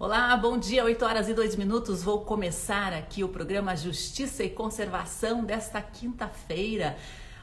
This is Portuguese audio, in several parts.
Olá, bom dia, 8 horas e 2 minutos. Vou começar aqui o programa Justiça e Conservação desta quinta-feira.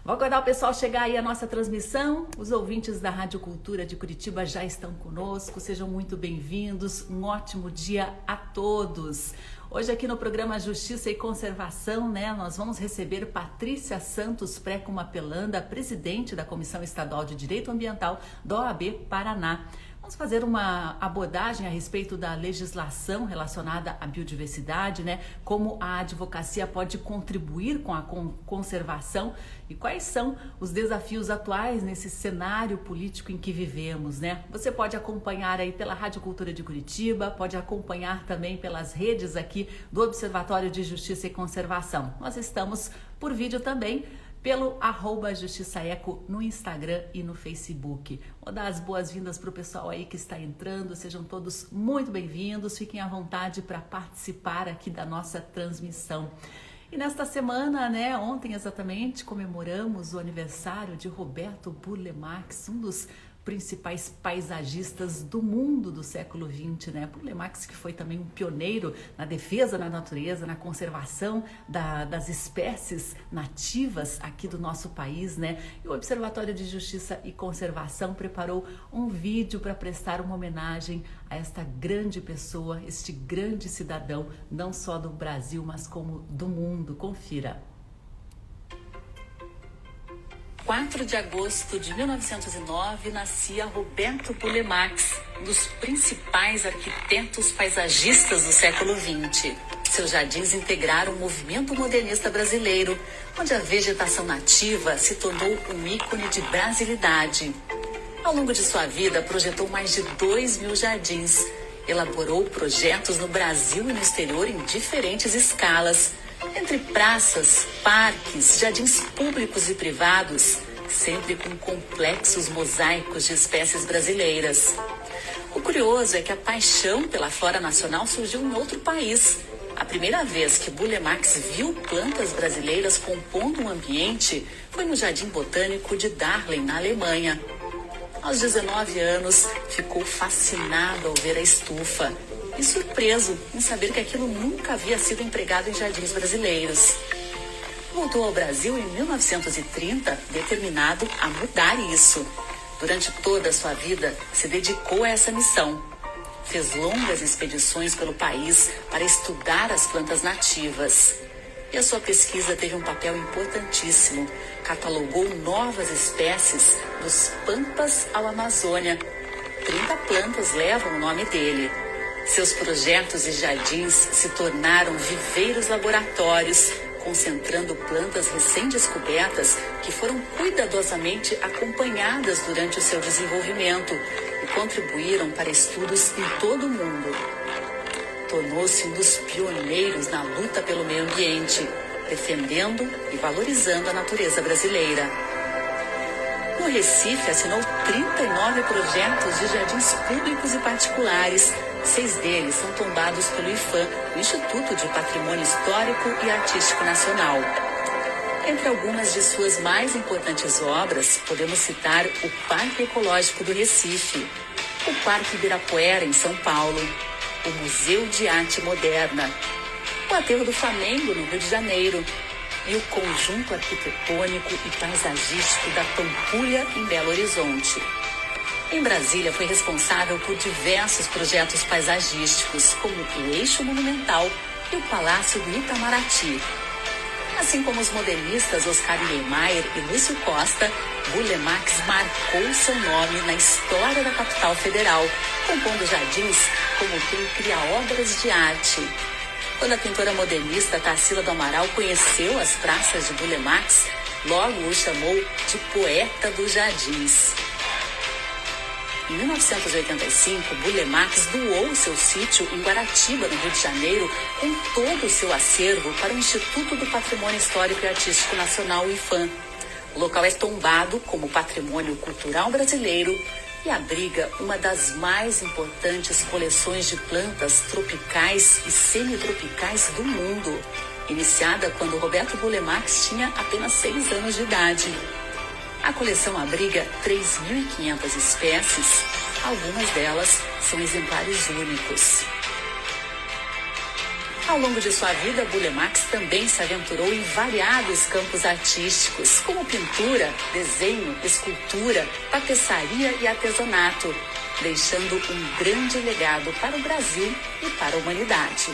Vou aguardar o pessoal chegar aí à nossa transmissão. Os ouvintes da Rádio Cultura de Curitiba já estão conosco. Sejam muito bem-vindos. Um ótimo dia a todos. Hoje aqui no programa Justiça e Conservação, né, nós vamos receber Patrícia Santos Pré-Cumapelanda, presidente da Comissão Estadual de Direito Ambiental da OAB Paraná. Vamos fazer uma abordagem a respeito da legislação relacionada à biodiversidade, né? Como a advocacia pode contribuir com a conservação e quais são os desafios atuais nesse cenário político em que vivemos, né? Você pode acompanhar aí pela Rádio Cultura de Curitiba, pode acompanhar também pelas redes aqui do Observatório de Justiça e Conservação. Nós estamos por vídeo também pelo arroba Justiça Eco no Instagram e no Facebook. Vou dar as boas-vindas para o pessoal aí que está entrando, sejam todos muito bem-vindos, fiquem à vontade para participar aqui da nossa transmissão. E nesta semana, né, ontem exatamente, comemoramos o aniversário de Roberto Burle Marx, um dos principais paisagistas do mundo do século XX, né? Burle Marx que foi também um pioneiro na defesa da natureza, na conservação da, das espécies nativas aqui do nosso país, né? E o Observatório de Justiça e Conservação preparou um vídeo para prestar uma homenagem a esta grande pessoa, este grande cidadão, não só do Brasil, mas como do mundo. Confira. 4 de agosto de 1909 nascia Roberto Bulemax, um dos principais arquitetos paisagistas do século XX. Seus jardins integraram o movimento modernista brasileiro, onde a vegetação nativa se tornou um ícone de brasilidade. Ao longo de sua vida, projetou mais de 2 mil jardins, elaborou projetos no Brasil e no exterior em diferentes escalas entre praças, parques, jardins públicos e privados, sempre com complexos mosaicos de espécies brasileiras. O curioso é que a paixão pela flora nacional surgiu em outro país. A primeira vez que Bulemax viu plantas brasileiras compondo um ambiente foi no Jardim Botânico de Darling, na Alemanha. Aos 19 anos, ficou fascinado ao ver a estufa e surpreso em saber que aquilo nunca havia sido empregado em jardins brasileiros. Voltou ao Brasil em 1930, determinado a mudar isso. Durante toda a sua vida, se dedicou a essa missão. Fez longas expedições pelo país para estudar as plantas nativas. E a sua pesquisa teve um papel importantíssimo. Catalogou novas espécies dos Pampas ao Amazônia. 30 plantas levam o nome dele. Seus projetos e jardins se tornaram viveiros laboratórios, concentrando plantas recém-descobertas que foram cuidadosamente acompanhadas durante o seu desenvolvimento e contribuíram para estudos em todo o mundo. Tornou-se um dos pioneiros na luta pelo meio ambiente, defendendo e valorizando a natureza brasileira. No Recife, assinou 39 projetos de jardins públicos e particulares Seis deles são tombados pelo IFAM, o Instituto de Patrimônio Histórico e Artístico Nacional. Entre algumas de suas mais importantes obras, podemos citar o Parque Ecológico do Recife, o Parque Ibirapuera, em São Paulo, o Museu de Arte Moderna, o Aterro do Flamengo, no Rio de Janeiro, e o conjunto arquitetônico e paisagístico da Pampulha, em Belo Horizonte. Em Brasília, foi responsável por diversos projetos paisagísticos, como o Eixo Monumental e o Palácio do Itamaraty. Assim como os modernistas Oscar Niemeyer e Lúcio Costa, Bulemax marcou seu nome na história da capital federal, compondo jardins como quem cria obras de arte. Quando a pintora modernista Tarsila do Amaral conheceu as praças de Bulemax, logo o chamou de poeta dos jardins. Em 1985, Bulemax doou seu sítio em Guaratiba, no Rio de Janeiro, com todo o seu acervo para o Instituto do Patrimônio Histórico e Artístico Nacional, IFAM. O local é tombado como Patrimônio Cultural Brasileiro e abriga uma das mais importantes coleções de plantas tropicais e semitropicais do mundo, iniciada quando Roberto Bulemax tinha apenas seis anos de idade. A coleção abriga 3.500 espécies, algumas delas são exemplares únicos. Ao longo de sua vida, Bulemax também se aventurou em variados campos artísticos, como pintura, desenho, escultura, tapeçaria e artesanato, deixando um grande legado para o Brasil e para a humanidade.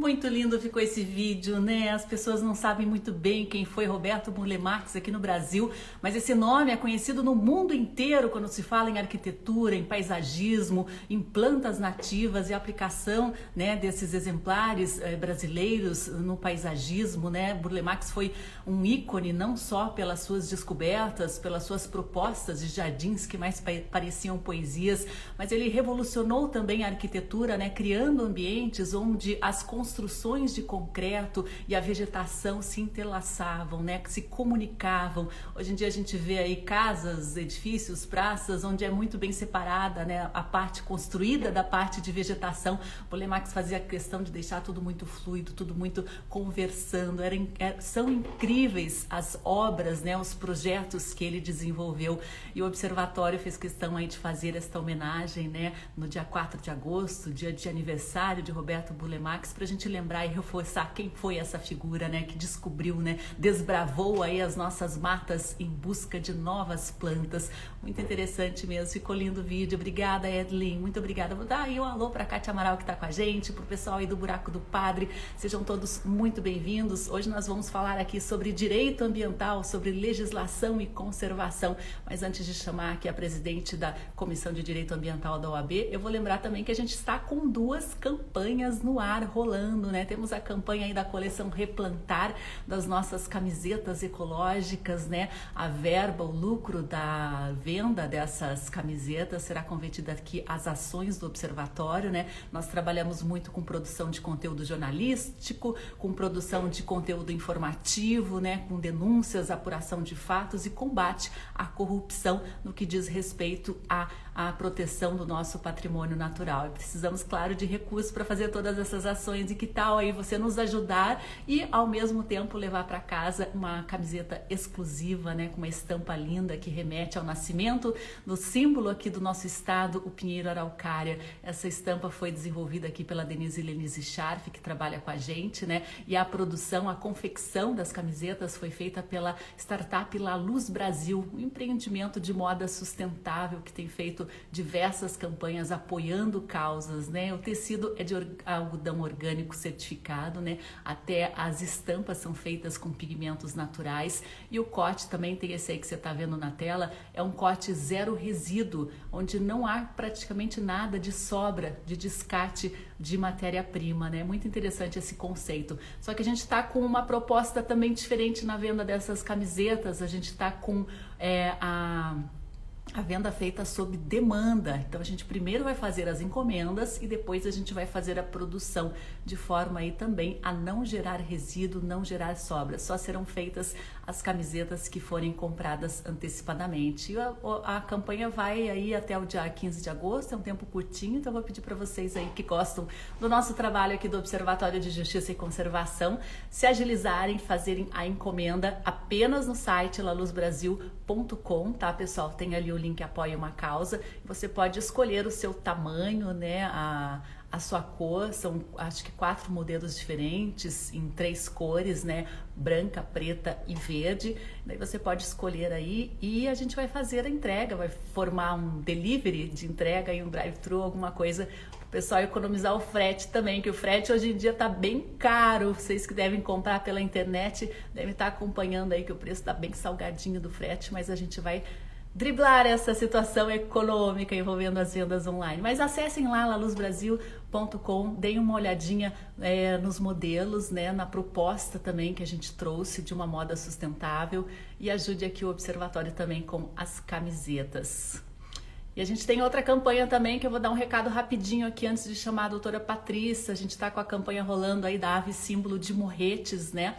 Muito lindo ficou esse vídeo, né? As pessoas não sabem muito bem quem foi Roberto Burle Marx aqui no Brasil, mas esse nome é conhecido no mundo inteiro quando se fala em arquitetura, em paisagismo, em plantas nativas e aplicação, né, desses exemplares eh, brasileiros no paisagismo, né? Burle Marx foi um ícone não só pelas suas descobertas, pelas suas propostas de jardins que mais pareciam poesias, mas ele revolucionou também a arquitetura, né, criando ambientes onde as construções construções de concreto e a vegetação se entrelaçavam, né, que se comunicavam. Hoje em dia a gente vê aí casas, edifícios, praças onde é muito bem separada, né, a parte construída da parte de vegetação. O Lemax fazia questão de deixar tudo muito fluido, tudo muito conversando. Era, era, é, são incríveis as obras, né, os projetos que ele desenvolveu. E o observatório fez questão aí de fazer esta homenagem, né, no dia 4 de agosto, dia de aniversário de Roberto Bulemax, para a gente gente lembrar e reforçar quem foi essa figura, né, que descobriu, né, desbravou aí as nossas matas em busca de novas plantas. Muito interessante mesmo, ficou lindo o vídeo. Obrigada, Edlin, muito obrigada. Vou dar aí um alô para Cátia Amaral que está com a gente, para o pessoal aí do Buraco do Padre. Sejam todos muito bem-vindos. Hoje nós vamos falar aqui sobre direito ambiental, sobre legislação e conservação. Mas antes de chamar aqui a presidente da Comissão de Direito Ambiental da OAB, eu vou lembrar também que a gente está com duas campanhas no ar rolando falando, né? Temos a campanha aí da coleção Replantar das nossas camisetas ecológicas, né? A verba, o lucro da venda dessas camisetas será convertida aqui às ações do observatório, né? Nós trabalhamos muito com produção de conteúdo jornalístico, com produção de conteúdo informativo, né? Com denúncias, apuração de fatos e combate à corrupção no que diz respeito a a proteção do nosso patrimônio natural. E precisamos, claro, de recursos para fazer todas essas ações. Que tal aí você nos ajudar e, ao mesmo tempo, levar para casa uma camiseta exclusiva, né, com uma estampa linda que remete ao nascimento do símbolo aqui do nosso estado, o Pinheiro Araucária. Essa estampa foi desenvolvida aqui pela Denise Lenise Scharf, que trabalha com a gente, né? E a produção, a confecção das camisetas foi feita pela startup La Luz Brasil, um empreendimento de moda sustentável que tem feito diversas campanhas apoiando causas, né? O tecido é de algodão orgânico certificado, né? Até as estampas são feitas com pigmentos naturais e o corte também tem esse aí que você está vendo na tela, é um corte zero resíduo, onde não há praticamente nada de sobra, de descarte de matéria-prima, né? Muito interessante esse conceito. Só que a gente está com uma proposta também diferente na venda dessas camisetas, a gente está com é, a a venda feita sob demanda. Então a gente primeiro vai fazer as encomendas e depois a gente vai fazer a produção de forma aí também a não gerar resíduo, não gerar sobras. Só serão feitas as camisetas que forem compradas antecipadamente. A, a campanha vai aí até o dia 15 de agosto, é um tempo curtinho, então eu vou pedir para vocês aí que gostam do nosso trabalho aqui do Observatório de Justiça e Conservação se agilizarem, fazerem a encomenda apenas no site laluzbrasil.com, tá, pessoal? Tem ali o link Apoia uma Causa. Você pode escolher o seu tamanho, né? A, a sua cor, são acho que quatro modelos diferentes em três cores, né? Branca, preta e verde. Daí você pode escolher aí e a gente vai fazer a entrega, vai formar um delivery de entrega e um drive-thru, alguma coisa o pessoal economizar o frete também, que o frete hoje em dia está bem caro. Vocês que devem comprar pela internet devem estar tá acompanhando aí que o preço está bem salgadinho do frete, mas a gente vai driblar essa situação econômica envolvendo as vendas online. Mas acessem lá, laluzbrasil.com, deem uma olhadinha é, nos modelos, né, na proposta também que a gente trouxe de uma moda sustentável e ajude aqui o Observatório também com as camisetas. E a gente tem outra campanha também que eu vou dar um recado rapidinho aqui antes de chamar a doutora Patrícia. A gente está com a campanha rolando aí da ave símbolo de Morretes, né?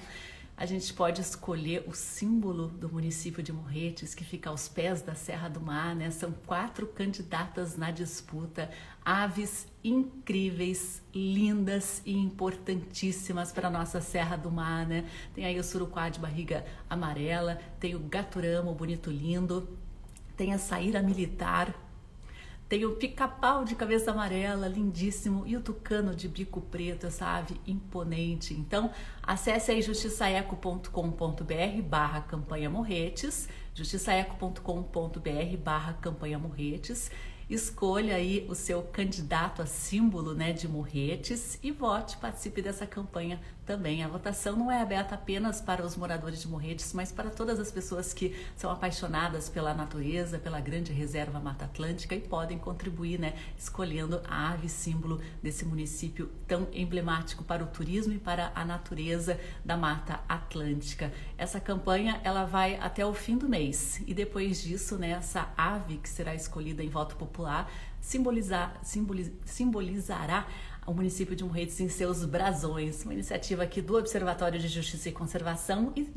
A gente pode escolher o símbolo do município de Morretes, que fica aos pés da Serra do Mar, né? São quatro candidatas na disputa, aves incríveis, lindas e importantíssimas para a nossa Serra do Mar, né? Tem aí o surucuá de barriga amarela, tem o gaturama, bonito lindo, tem a saíra militar, tem o pica-pau de cabeça amarela, lindíssimo, e o tucano de bico preto, essa ave imponente. Então, acesse aí justiçaeco.com.br barra campanha morretes, justiçaeco.com.br barra campanha morretes escolha aí o seu candidato a símbolo né, de Morretes e vote, participe dessa campanha também. A votação não é aberta apenas para os moradores de Morretes, mas para todas as pessoas que são apaixonadas pela natureza, pela grande reserva Mata Atlântica e podem contribuir, né, escolhendo a ave símbolo desse município tão emblemático para o turismo e para a natureza da Mata Atlântica. Essa campanha ela vai até o fim do mês e depois disso, né, essa ave que será escolhida em voto popular simbolizar, simboliz, simbolizará o município de Morretes em seus brasões, uma iniciativa aqui do Observatório de Justiça e Conservação e,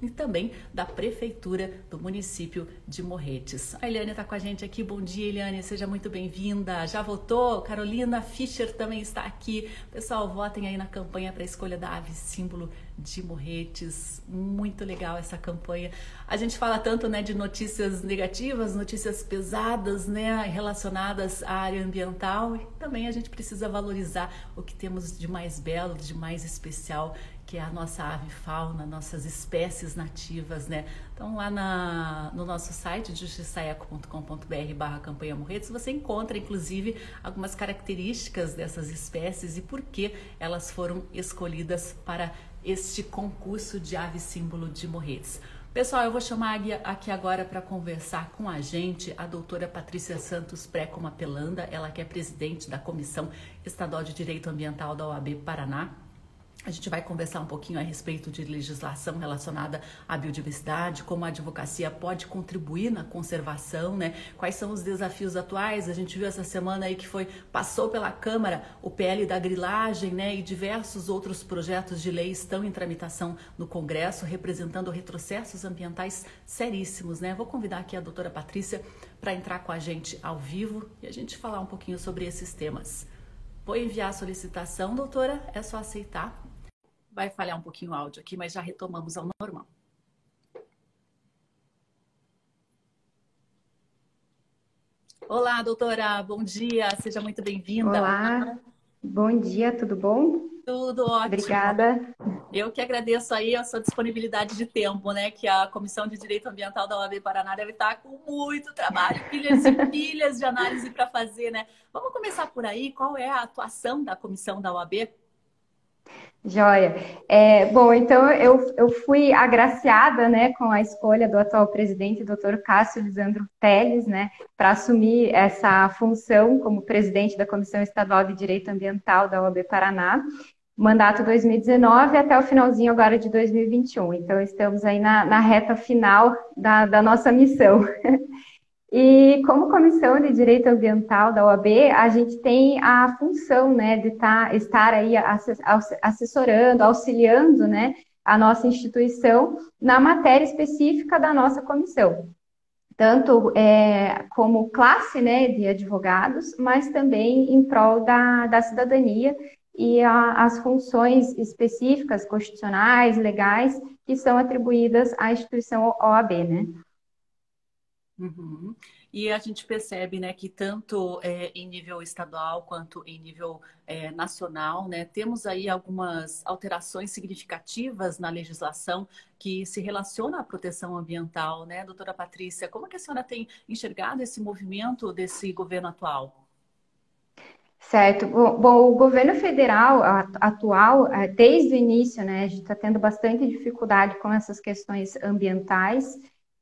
e também da Prefeitura do município de Morretes. A Eliane está com a gente aqui. Bom dia, Eliane, seja muito bem-vinda. Já votou? Carolina Fischer também está aqui. Pessoal, votem aí na campanha para a escolha da ave símbolo de Morretes. Muito legal essa campanha. A gente fala tanto né, de notícias negativas, notícias pesadas, né, relacionadas à área ambiental, e também a gente precisa valorizar o que temos de mais belo, de mais especial, que é a nossa ave fauna, nossas espécies nativas, né? Então lá na, no nosso site justiçaeco.com.br barra campanha Morretes você encontra inclusive algumas características dessas espécies e por que elas foram escolhidas para este concurso de ave símbolo de Morretes. Pessoal, eu vou chamar aqui agora para conversar com a gente a doutora Patrícia Santos Précoma Pelanda, ela que é presidente da Comissão Estadual de Direito Ambiental da OAB Paraná. A gente vai conversar um pouquinho a respeito de legislação relacionada à biodiversidade, como a advocacia pode contribuir na conservação, né? Quais são os desafios atuais? A gente viu essa semana aí que foi passou pela Câmara o PL da grilagem, né? E diversos outros projetos de lei estão em tramitação no Congresso, representando retrocessos ambientais seríssimos, né? Vou convidar aqui a doutora Patrícia para entrar com a gente ao vivo e a gente falar um pouquinho sobre esses temas. Vou enviar a solicitação, doutora, é só aceitar Vai falhar um pouquinho o áudio aqui, mas já retomamos ao normal. Olá, doutora, bom dia, seja muito bem-vinda. Olá, bom dia, tudo bom? Tudo ótimo. Obrigada. Eu que agradeço aí a sua disponibilidade de tempo, né? Que a Comissão de Direito Ambiental da OAB Paraná deve estar com muito trabalho, pilhas e pilhas de análise para fazer, né? Vamos começar por aí. Qual é a atuação da comissão da OAB? Joia. É, bom, então eu, eu fui agraciada né, com a escolha do atual presidente, doutor Cássio Lisandro Teles, né, para assumir essa função como presidente da Comissão Estadual de Direito Ambiental da OAB Paraná, mandato 2019 até o finalzinho agora de 2021. Então, estamos aí na, na reta final da, da nossa missão. E como Comissão de Direito Ambiental da OAB, a gente tem a função né, de tá, estar aí assessorando, auxiliando né, a nossa instituição na matéria específica da nossa comissão. Tanto é, como classe né, de advogados, mas também em prol da, da cidadania e a, as funções específicas, constitucionais, legais, que são atribuídas à instituição OAB, né? Uhum. E a gente percebe né, que tanto é, em nível estadual quanto em nível é, nacional, né, temos aí algumas alterações significativas na legislação que se relaciona à proteção ambiental, né, doutora Patrícia? Como é que a senhora tem enxergado esse movimento desse governo atual? Certo. Bom, o governo federal atual, é, desde o início, né, a gente está tendo bastante dificuldade com essas questões ambientais.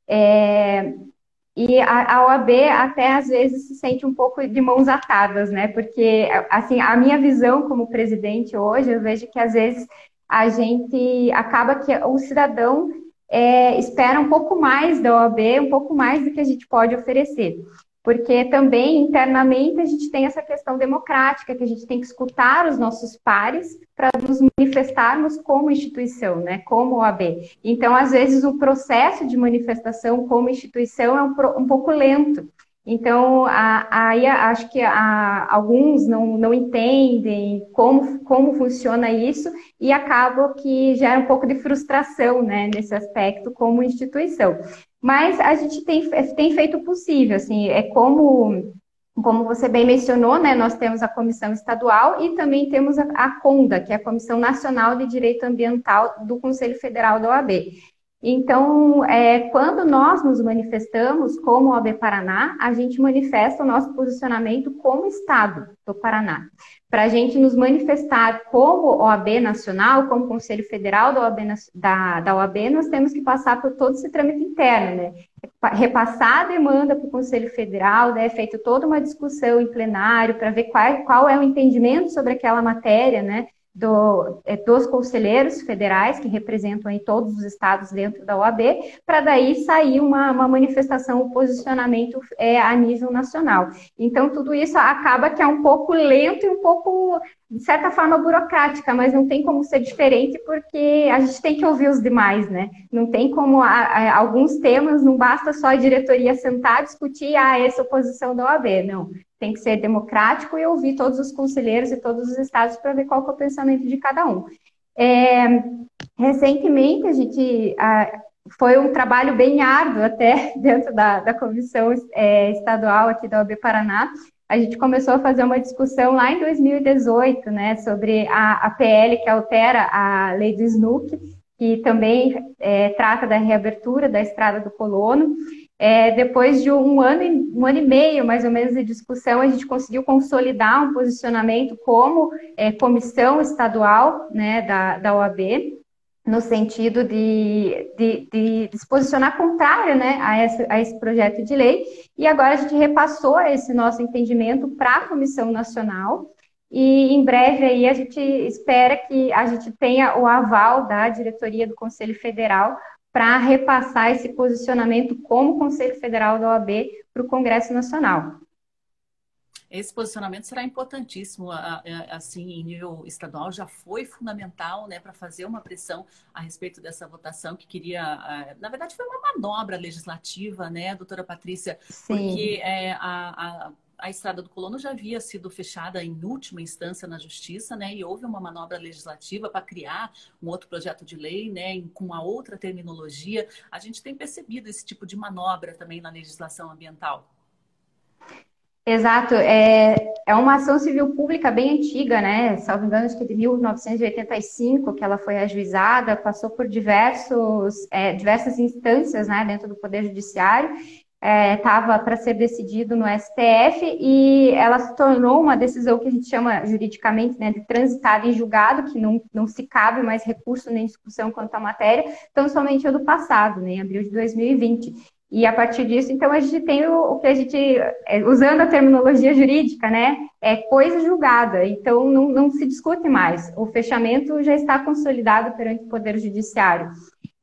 É, e a, OAB até às vezes se sente um pouco de mãos atadas, né? Porque assim, a minha visão como presidente hoje, eu vejo que às vezes a gente acaba que o cidadão é, espera um pouco mais da OAB, um pouco mais do que a gente pode oferecer porque também internamente a gente tem essa questão democrática, que a gente tem que escutar os nossos pares para nos manifestarmos como instituição, né, como OAB. Então, às vezes, o processo de manifestação como instituição é um, um pouco lento. Então, aí acho que a, alguns não, não entendem como, como funciona isso e acaba que gera um pouco de frustração né, nesse aspecto como instituição. Mas a gente tem, tem feito o possível, assim, é como como você bem mencionou, né, nós temos a Comissão Estadual e também temos a, a CONDA, que é a Comissão Nacional de Direito Ambiental do Conselho Federal da OAB. Então, é, quando nós nos manifestamos como OAB Paraná, a gente manifesta o nosso posicionamento como Estado do Paraná. Para a gente nos manifestar como OAB Nacional, como Conselho Federal da OAB, da, da OAB, nós temos que passar por todo esse trâmite interno, né? Repassar a demanda para o Conselho Federal, né? é feito toda uma discussão em plenário para ver qual, qual é o entendimento sobre aquela matéria, né? Do, é, dos conselheiros federais, que representam aí todos os estados dentro da OAB, para daí sair uma, uma manifestação, um posicionamento é, a nível nacional. Então, tudo isso acaba que é um pouco lento e um pouco, de certa forma, burocrática, mas não tem como ser diferente, porque a gente tem que ouvir os demais, né? Não tem como, a, a, alguns temas, não basta só a diretoria sentar, discutir, ah, essa é a posição da OAB, não tem que ser democrático e ouvir todos os conselheiros e todos os estados para ver qual é o pensamento de cada um. É, recentemente, a gente a, foi um trabalho bem árduo até dentro da, da comissão é, estadual aqui da OAB Paraná. A gente começou a fazer uma discussão lá em 2018, né, sobre a, a PL que altera a lei do SNUC, que também é, trata da reabertura da estrada do colono. É, depois de um ano, um ano e meio, mais ou menos, de discussão, a gente conseguiu consolidar um posicionamento como é, comissão estadual né, da, da OAB, no sentido de, de, de, se posicionar contrário né, a, esse, a esse projeto de lei. E agora a gente repassou esse nosso entendimento para a Comissão Nacional. E em breve aí a gente espera que a gente tenha o aval da diretoria do Conselho Federal para repassar esse posicionamento como Conselho Federal da OAB para o Congresso Nacional. Esse posicionamento será importantíssimo, assim, em nível estadual, já foi fundamental, né, para fazer uma pressão a respeito dessa votação que queria, na verdade, foi uma manobra legislativa, né, doutora Patrícia, Sim. porque é, a, a a estrada do colono já havia sido fechada em última instância na justiça, né? E houve uma manobra legislativa para criar um outro projeto de lei, né? Com uma outra terminologia. A gente tem percebido esse tipo de manobra também na legislação ambiental. Exato, é, é uma ação civil pública bem antiga, né? Salvo engano, acho que de 1985 que ela foi ajuizada, passou por diversos, é, diversas instâncias né, dentro do Poder Judiciário estava é, para ser decidido no STF e ela se tornou uma decisão que a gente chama juridicamente né, de transitada em julgado, que não, não se cabe mais recurso nem discussão quanto à matéria, então somente o do passado, né, em abril de 2020. E a partir disso, então, a gente tem o, o que a gente, é, usando a terminologia jurídica, né, é coisa julgada, então não, não se discute mais. O fechamento já está consolidado perante o Poder Judiciário.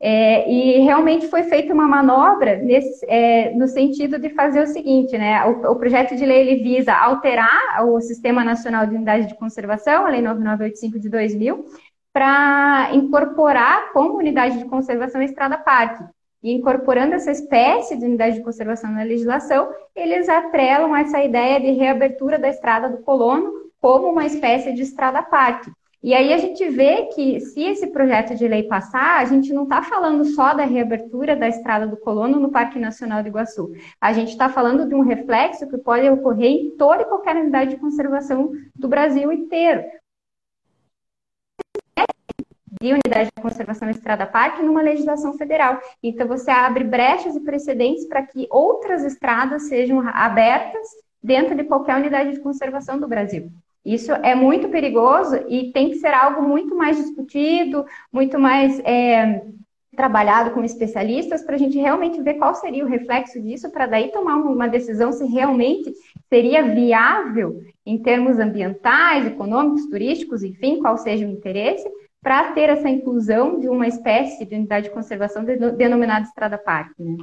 É, e realmente foi feita uma manobra nesse, é, no sentido de fazer o seguinte, né? O, o, projeto de lei ele visa alterar o Sistema Nacional de Unidade de Conservação, a Lei 9985 de 2000, para incorporar como unidade de conservação a Estrada Parque. E incorporando essa espécie de unidade de conservação na legislação, eles atrelam essa ideia de reabertura da Estrada do Colono como uma espécie de Estrada Parque. E aí a gente vê que se esse projeto de lei passar, a gente não está falando só da reabertura da Estrada do Colono no Parque Nacional do Iguaçu. A gente está falando de um reflexo que pode ocorrer em toda e qualquer unidade de conservação do Brasil inteiro. De unidade de conservação Estrada Parque numa legislação federal. Então você abre brechas e precedentes para que outras estradas sejam abertas dentro de qualquer unidade de conservação do Brasil. Isso é muito perigoso e tem que ser algo muito mais discutido, muito mais é, trabalhado com especialistas para a gente realmente ver qual seria o reflexo disso, para daí tomar uma decisão se realmente seria viável em termos ambientais, econômicos, turísticos, enfim, qual seja o interesse, para ter essa inclusão de uma espécie de unidade de conservação denominada Estrada Parque. Né?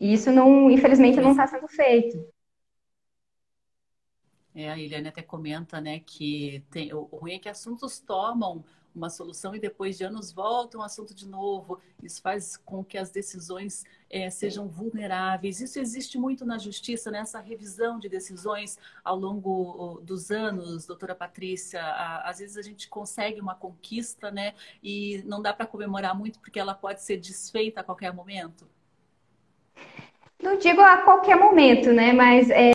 E isso, não, infelizmente, não está sendo feito. É, a Eliane até comenta, né, que tem, o ruim é que assuntos tomam uma solução e depois de anos volta um assunto de novo. Isso faz com que as decisões é, sejam vulneráveis. Isso existe muito na justiça, nessa revisão de decisões ao longo dos anos, doutora Patrícia. Às vezes a gente consegue uma conquista, né? E não dá para comemorar muito porque ela pode ser desfeita a qualquer momento. Não digo a qualquer momento, né? Mas é,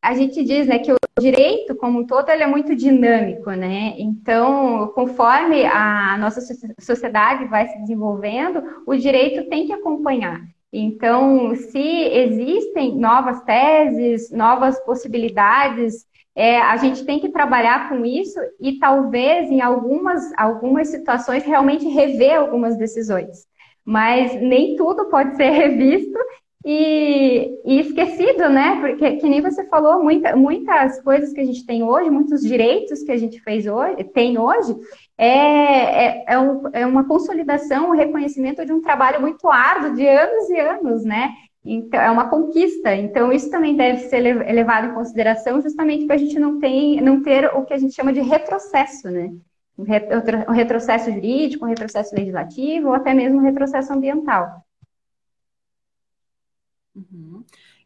a gente diz né, que o direito, como um todo, ele é muito dinâmico, né? Então, conforme a nossa sociedade vai se desenvolvendo, o direito tem que acompanhar. Então, se existem novas teses, novas possibilidades, é, a gente tem que trabalhar com isso e talvez em algumas, algumas situações realmente rever algumas decisões. Mas nem tudo pode ser revisto e, e, esquecido, né? Porque, que nem você falou, muita, muitas coisas que a gente tem hoje, muitos direitos que a gente fez hoje, tem hoje, é, é, é, um, é uma consolidação, um reconhecimento de um trabalho muito árduo de anos e anos, né? Então, é uma conquista. Então, isso também deve ser levado em consideração, justamente para a gente não, tem, não ter o que a gente chama de retrocesso, né? Um retrocesso jurídico, um retrocesso legislativo, ou até mesmo um retrocesso ambiental. Uhum.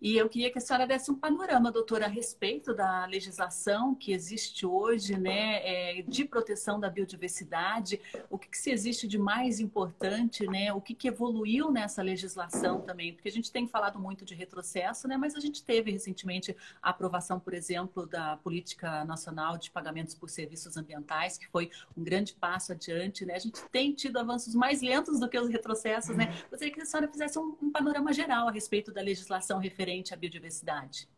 E eu queria que a senhora desse um panorama, doutora, a respeito da legislação que existe hoje, né, é, de proteção da biodiversidade, o que, que, se existe de mais importante, né, o que, que evoluiu nessa legislação também, porque a gente tem falado muito de retrocesso, né, mas a gente teve recentemente a aprovação, por exemplo, da Política Nacional de Pagamentos por Serviços Ambientais, que foi um grande passo adiante, né, a gente tem tido avanços mais lentos do que os retrocessos, né, gostaria que a senhora fizesse um, um panorama geral a respeito da legislação referente referente à biodiversidade?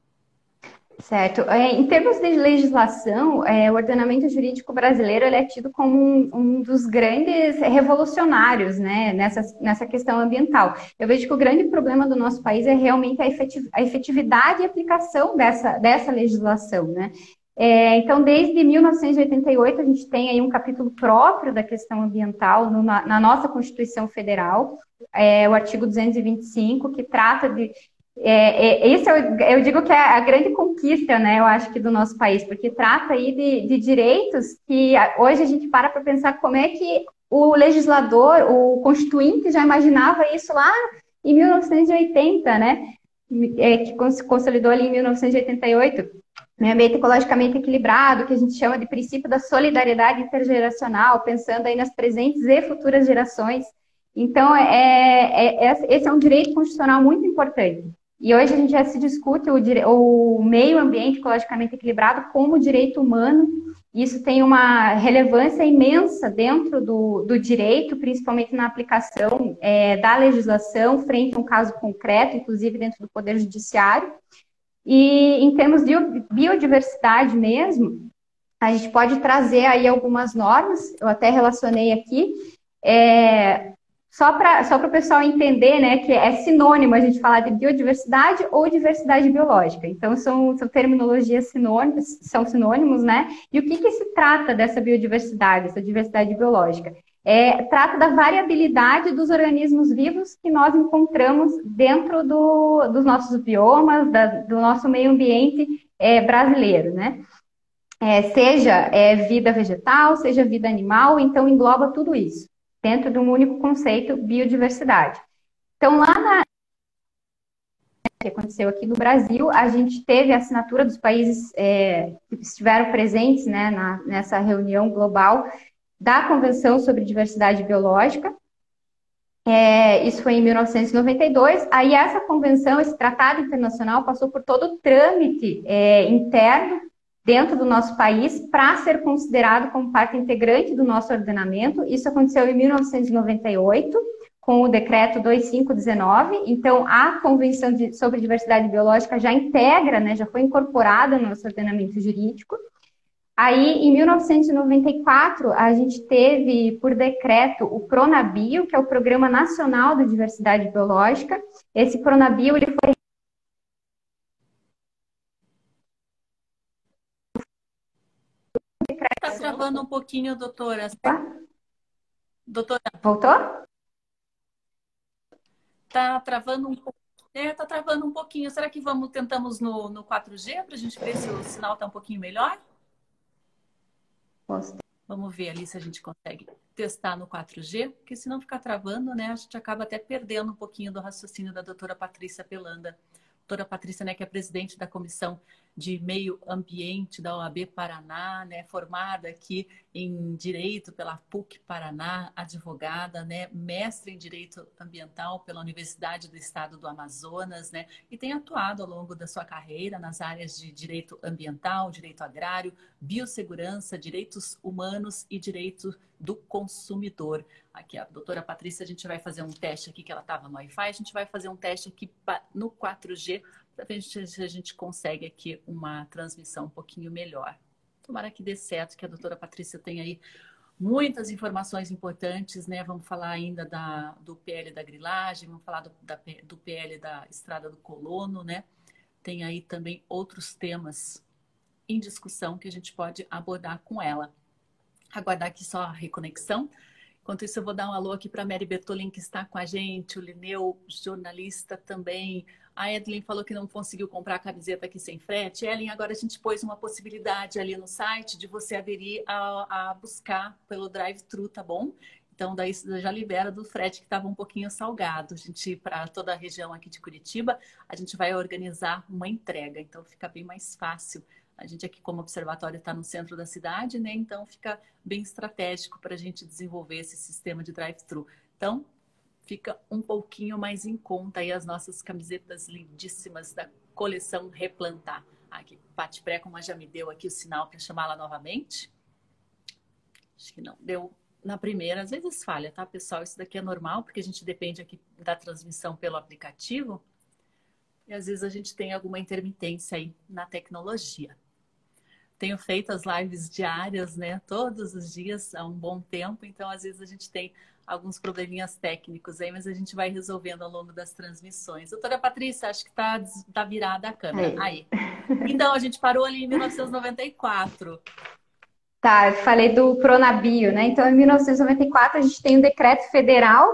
Certo. É, em termos de legislação, é, o ordenamento jurídico brasileiro é tido como um, um, dos grandes revolucionários né, nessa, nessa questão ambiental. Eu vejo que o grande problema do nosso país é realmente a, efetiv a efetividade e aplicação dessa, dessa legislação. Né? É, então, desde 1988, a gente tem aí um capítulo próprio da questão ambiental no, na, na, nossa Constituição Federal, é, o artigo 225, que trata de é, é, isso eu, eu, digo que é a grande conquista, né, eu acho que do nosso país, porque trata aí de, de direitos que hoje a gente para para pensar como é que o legislador, o constituinte já imaginava isso lá em 1980, né, é, que se consolidou ali em 1988, meio ambiente ecologicamente equilibrado, que a gente chama de princípio da solidariedade intergeracional, pensando aí nas presentes e futuras gerações. Então, é, é, é, esse é um direito constitucional muito importante. E hoje a gente já se discute o, o meio ambiente ecologicamente equilibrado como direito humano. Isso tem uma relevância imensa dentro do, do direito, principalmente na aplicação é, da legislação frente a um caso concreto, inclusive dentro do Poder Judiciário. E em termos de biodiversidade mesmo, a gente pode trazer aí algumas normas, eu até relacionei aqui, é, só para só o pessoal entender, né, que é sinônimo a gente falar de biodiversidade ou diversidade biológica. Então, são, são terminologias sinônimas, são sinônimos, né? E o que, que se trata dessa biodiversidade, essa diversidade biológica? É, trata da variabilidade dos organismos vivos que nós encontramos dentro do, dos nossos biomas, da, do nosso meio ambiente é, brasileiro, né? É, seja é, vida vegetal, seja vida animal, então engloba tudo isso dentro de um único conceito, biodiversidade. Então, lá na que aconteceu aqui no Brasil, a gente teve a assinatura dos países é, que estiveram presentes né, na, nessa reunião global da Convenção sobre Diversidade Biológica. É, isso foi em 1992. Aí essa convenção, esse tratado internacional, passou por todo o trâmite é, interno dentro do nosso país para ser considerado como parte integrante do nosso ordenamento. Isso aconteceu em 1998, com o decreto 2519. Então, a Convenção de, sobre Diversidade Biológica já integra, né, já foi incorporada no nosso ordenamento jurídico. Aí, em 1994, a gente teve, por decreto, o Pronabio, que é o Programa Nacional de Diversidade Biológica. Esse Pronabio ele foi Está travando um pouquinho, doutora. Doutora. Voltou? Está travando um pouco. É, tá travando um pouquinho. Será que vamos tentamos no, no 4G para a gente ver se o sinal está um pouquinho melhor? Posso Vamos ver ali se a gente consegue testar no 4G, porque se não ficar travando, né, a gente acaba até perdendo um pouquinho do raciocínio da doutora Patrícia Pelanda doutora Patrícia, né, que é presidente da Comissão de Meio Ambiente da OAB Paraná, né, formada aqui em Direito pela PUC Paraná, advogada, né, mestre em Direito Ambiental pela Universidade do Estado do Amazonas, né, e tem atuado ao longo da sua carreira nas áreas de Direito Ambiental, Direito Agrário, Biossegurança, Direitos Humanos e Direito do Consumidor. Aqui, a doutora Patrícia, a gente vai fazer um teste aqui, que ela estava no Wi-Fi, a gente vai fazer um teste aqui no 4G, para ver se a gente consegue aqui uma transmissão um pouquinho melhor. Tomara que dê certo, que a doutora Patrícia tenha aí muitas informações importantes, né? Vamos falar ainda da, do PL da grilagem, vamos falar do, da, do PL da estrada do colono, né? Tem aí também outros temas em discussão que a gente pode abordar com ela. Aguardar aqui só a reconexão. Enquanto isso, eu vou dar um alô aqui para a Mary Bertolin, que está com a gente, o Lineu, jornalista também. A Edlin falou que não conseguiu comprar a camiseta aqui sem frete. Ellen, agora a gente pôs uma possibilidade ali no site de você aderir a, a buscar pelo drive-thru, tá bom? Então, daí já libera do frete que estava um pouquinho salgado. A gente, para toda a região aqui de Curitiba, a gente vai organizar uma entrega. Então, fica bem mais fácil a gente aqui, como observatório, está no centro da cidade, né? Então fica bem estratégico para a gente desenvolver esse sistema de drive-thru. Então, fica um pouquinho mais em conta aí as nossas camisetas lindíssimas da coleção Replantar. Aqui, Pati Pré, como já me deu aqui o sinal para chamá-la novamente. Acho que não deu na primeira, às vezes falha, tá, pessoal? Isso daqui é normal, porque a gente depende aqui da transmissão pelo aplicativo. E às vezes a gente tem alguma intermitência aí na tecnologia tenho feito as lives diárias, né? Todos os dias há um bom tempo, então às vezes a gente tem alguns probleminhas técnicos aí, mas a gente vai resolvendo ao longo das transmissões. Doutora Patrícia, acho que está tá virada a câmera. Aí. aí. Então, a gente parou ali em 1994. Tá, eu falei do Pronabio, né? Então, em 1994, a gente tem um decreto federal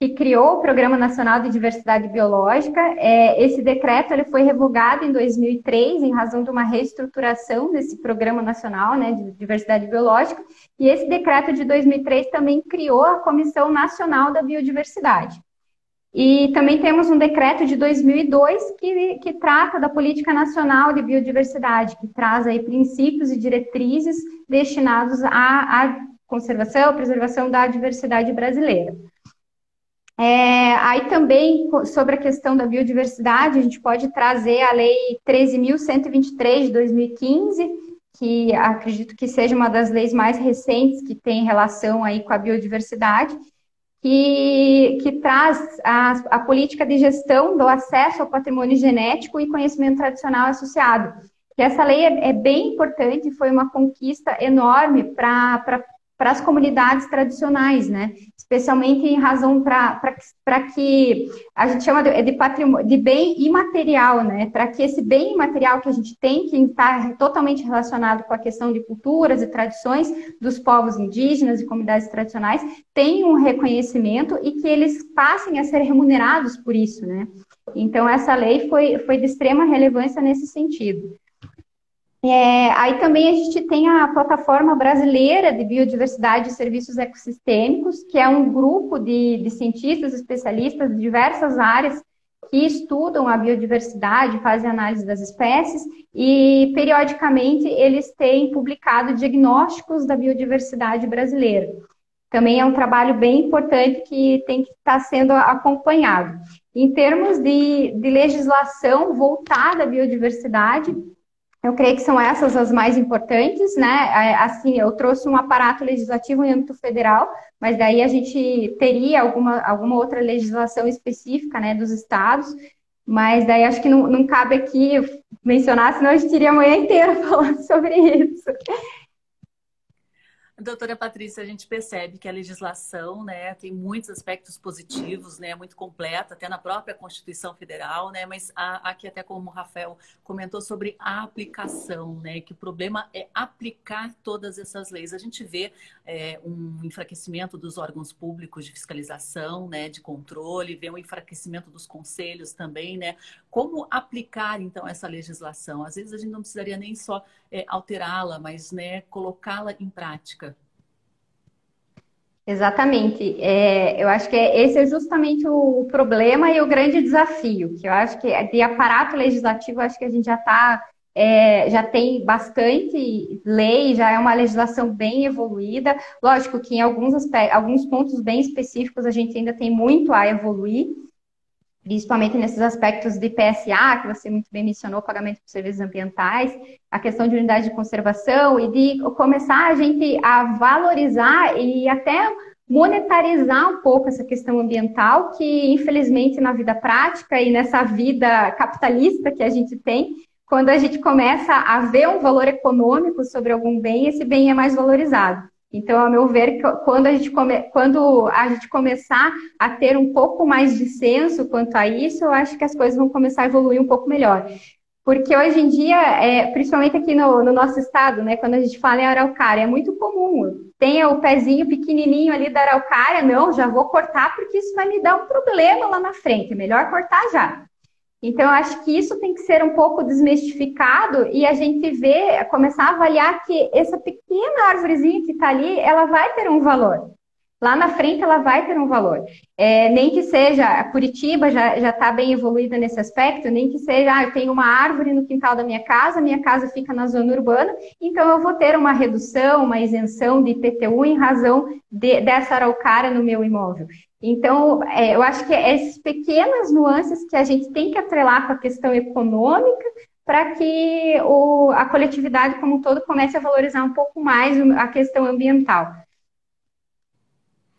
que criou o Programa Nacional de Diversidade Biológica. É, esse decreto ele foi revogado em 2003 em razão de uma reestruturação desse Programa Nacional né, de Diversidade Biológica. E esse decreto de 2003 também criou a Comissão Nacional da Biodiversidade. E também temos um decreto de 2002 que, que trata da Política Nacional de Biodiversidade, que traz aí princípios e diretrizes destinados à, à conservação, preservação da diversidade brasileira. É, aí também, sobre a questão da biodiversidade, a gente pode trazer a Lei 13.123 de 2015, que acredito que seja uma das leis mais recentes que tem relação aí com a biodiversidade, que, que traz a, a política de gestão do acesso ao patrimônio genético e conhecimento tradicional associado. Essa lei é, é bem importante, foi uma conquista enorme para para as comunidades tradicionais, né? Especialmente em razão para que a gente chama de, de patrimônio, de bem imaterial, né? Para que esse bem imaterial que a gente tem, que está totalmente relacionado com a questão de culturas e tradições dos povos indígenas e comunidades tradicionais, tenha um reconhecimento e que eles passem a ser remunerados por isso, né? Então, essa lei foi, foi de extrema relevância nesse sentido. É, aí também a gente tem a plataforma brasileira de biodiversidade e serviços ecossistêmicos, que é um grupo de, de cientistas especialistas de diversas áreas que estudam a biodiversidade, fazem análise das espécies e periodicamente eles têm publicado diagnósticos da biodiversidade brasileira. Também é um trabalho bem importante que tem que estar sendo acompanhado. Em termos de, de legislação voltada à biodiversidade, eu creio que são essas as mais importantes, né? É, assim, eu trouxe um aparato legislativo em âmbito federal, mas daí a gente teria alguma, alguma outra legislação específica, né, dos estados, mas daí acho que não, não cabe aqui mencionar, senão a gente iria a manhã inteira falando sobre isso. Doutora Patrícia, a gente percebe que a legislação né, tem muitos aspectos positivos, né, muito completa, até na própria Constituição Federal, né, mas aqui até como o Rafael comentou sobre a aplicação, né, que o problema é aplicar todas essas leis. A gente vê é, um enfraquecimento dos órgãos públicos de fiscalização, né, de controle, vê um enfraquecimento dos conselhos também, né, como aplicar então essa legislação? Às vezes a gente não precisaria nem só é, alterá-la, mas né, colocá-la em prática. Exatamente. É, eu acho que é, esse é justamente o, problema e o grande desafio, que eu acho que de aparato legislativo, acho que a gente já está, é, já tem bastante lei, já é uma legislação bem evoluída. Lógico que em alguns, aspectos, alguns pontos bem específicos a gente ainda tem muito a evoluir, principalmente nesses aspectos de PSA, que você muito bem mencionou, pagamento por serviços ambientais, a questão de unidade de conservação e de começar a gente a valorizar e até monetarizar um pouco essa questão ambiental, que infelizmente na vida prática e nessa vida capitalista que a gente tem, quando a gente começa a ver um valor econômico sobre algum bem, esse bem é mais valorizado. Então, a meu ver, quando a gente, come, quando a gente começar a ter um pouco mais de senso quanto a isso, eu acho que as coisas vão começar a evoluir um pouco melhor. Porque hoje em dia, é, principalmente aqui no, no, nosso estado, né, quando a gente fala em araucária, é muito comum. Tem o pezinho pequenininho ali da araucária, não, já vou cortar porque isso vai me dar um problema lá na frente. É melhor cortar já. Então, acho que isso tem que ser um pouco desmistificado e a gente ver, começar a avaliar que essa pequena árvorezinha que está ali, ela vai ter um valor. Lá na frente ela vai ter um valor. É, nem que seja, a Curitiba já está bem evoluída nesse aspecto, nem que seja, ah, eu tenho uma árvore no quintal da minha casa, minha casa fica na zona urbana, então eu vou ter uma redução, uma isenção de IPTU em razão de, dessa araucária no meu imóvel. Então, é, eu acho que é essas pequenas nuances que a gente tem que atrelar com a questão econômica para que o, a coletividade como um todo comece a valorizar um pouco mais a questão ambiental.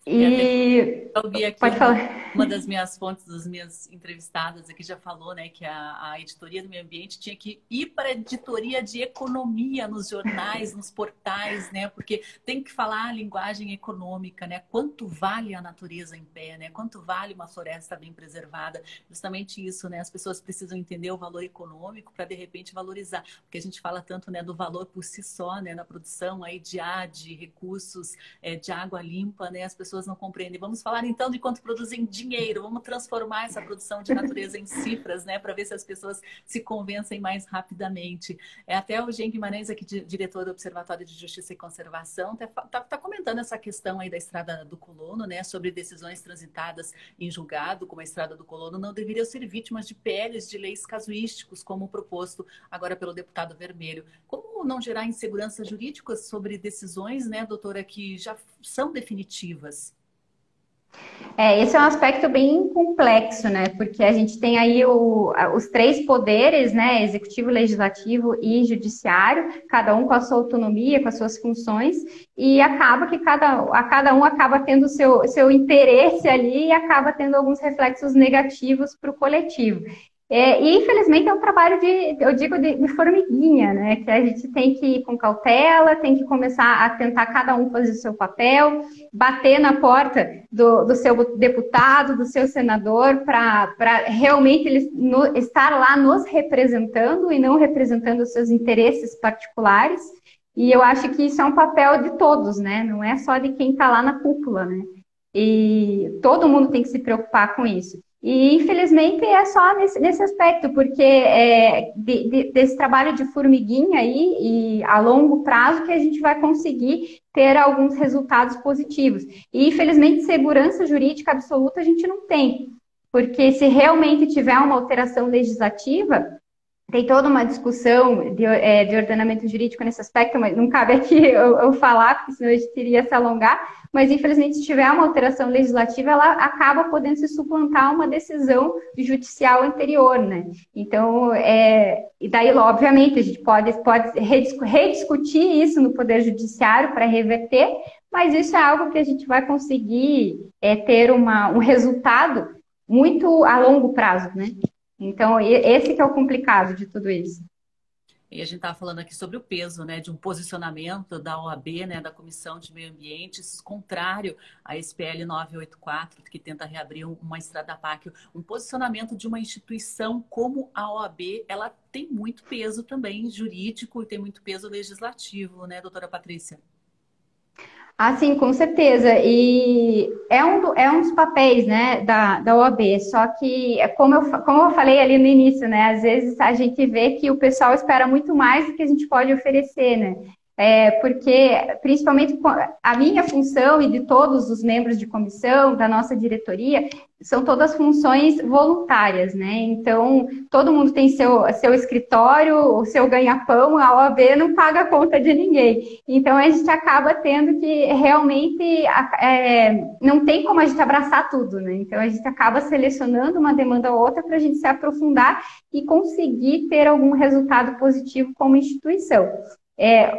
E eu vi aqui pode falar. Uma das minhas fontes, das minhas entrevistadas aqui já falou, né, que a, a editoria do meio ambiente tinha que ir para a editoria de economia nos jornais, nos portais, né, porque tem que falar a linguagem econômica, né, quanto vale a natureza em pé, né, quanto vale uma floresta bem preservada, justamente isso, né, as pessoas precisam entender o valor econômico para de repente valorizar, porque a gente fala tanto, né, do valor por si só, né, na produção aí de ar, de recursos, é, de água limpa, né, as pessoas pessoas não compreendem. Vamos falar então de quanto produzem dinheiro, vamos transformar essa produção de natureza em cifras, né, para ver se as pessoas se convencem mais rapidamente. É até o Jean Guimarães, aqui, diretor do Observatório de Justiça e Conservação, está tá, tá comentando essa questão aí da Estrada do Colono, né, sobre decisões transitadas em julgado, como a Estrada do Colono, não deveriam ser vítimas de PLs de leis casuísticos, como proposto agora pelo deputado Vermelho. Como não gerar insegurança jurídica sobre decisões, né, doutora, que já são definitivas? É, esse é um aspecto bem complexo, né? Porque a gente tem aí o, os três poderes, né? Executivo, legislativo e judiciário, cada um com a sua autonomia, com as suas funções, e acaba que cada, a cada um acaba tendo o seu, seu interesse ali e acaba tendo alguns reflexos negativos para o coletivo. É, e infelizmente é um trabalho de, eu digo, de, de, formiguinha, né? Que a gente tem que ir com cautela, tem que começar a tentar cada um fazer o seu papel, bater na porta do, do seu deputado, do seu senador, para realmente eles no, estar lá nos representando e não representando os seus interesses particulares. E eu acho que isso é um papel de todos, né? Não é só de quem está lá na cúpula, né? E todo mundo tem que se preocupar com isso. E, infelizmente, é só nesse, nesse aspecto, porque é de, de, desse trabalho de formiguinha aí, e a longo prazo, que a gente vai conseguir ter alguns resultados positivos. E, infelizmente, segurança jurídica absoluta a gente não tem, porque se realmente tiver uma alteração legislativa, tem toda uma discussão de, é, de, ordenamento jurídico nesse aspecto, mas não cabe aqui eu, eu falar, porque senão a gente teria se alongar. Mas, infelizmente, se tiver uma alteração legislativa, ela acaba podendo se suplantar uma decisão judicial anterior, né? Então, é, e daí, obviamente, a gente pode, pode rediscutir isso no Poder Judiciário para reverter, mas isso é algo que a gente vai conseguir é, ter uma, um resultado muito a longo prazo, né? Então, esse que é o complicado de tudo isso. E a gente estava falando aqui sobre o peso né, de um posicionamento da OAB, né, da Comissão de Meio Ambiente, contrário à SPL 984, que tenta reabrir uma estrada PAC. Um posicionamento de uma instituição como a OAB, ela tem muito peso também jurídico e tem muito peso legislativo, né, doutora Patrícia? Ah, sim, com certeza. E é um, é um dos papéis né, da, da OAB, só que, é como eu, como eu falei ali no início, né, às vezes a gente vê que o pessoal espera muito mais do que a gente pode oferecer, né? É, porque principalmente a minha função e de todos os membros de comissão, da nossa diretoria, são todas funções voluntárias, né? Então, todo mundo tem seu, seu escritório, o seu ganha-pão, a OAB não paga conta de ninguém. Então, a gente acaba tendo que realmente é, não tem como a gente abraçar tudo, né? Então, a gente acaba selecionando uma demanda ou outra para a gente se aprofundar e conseguir ter algum resultado positivo como instituição. É,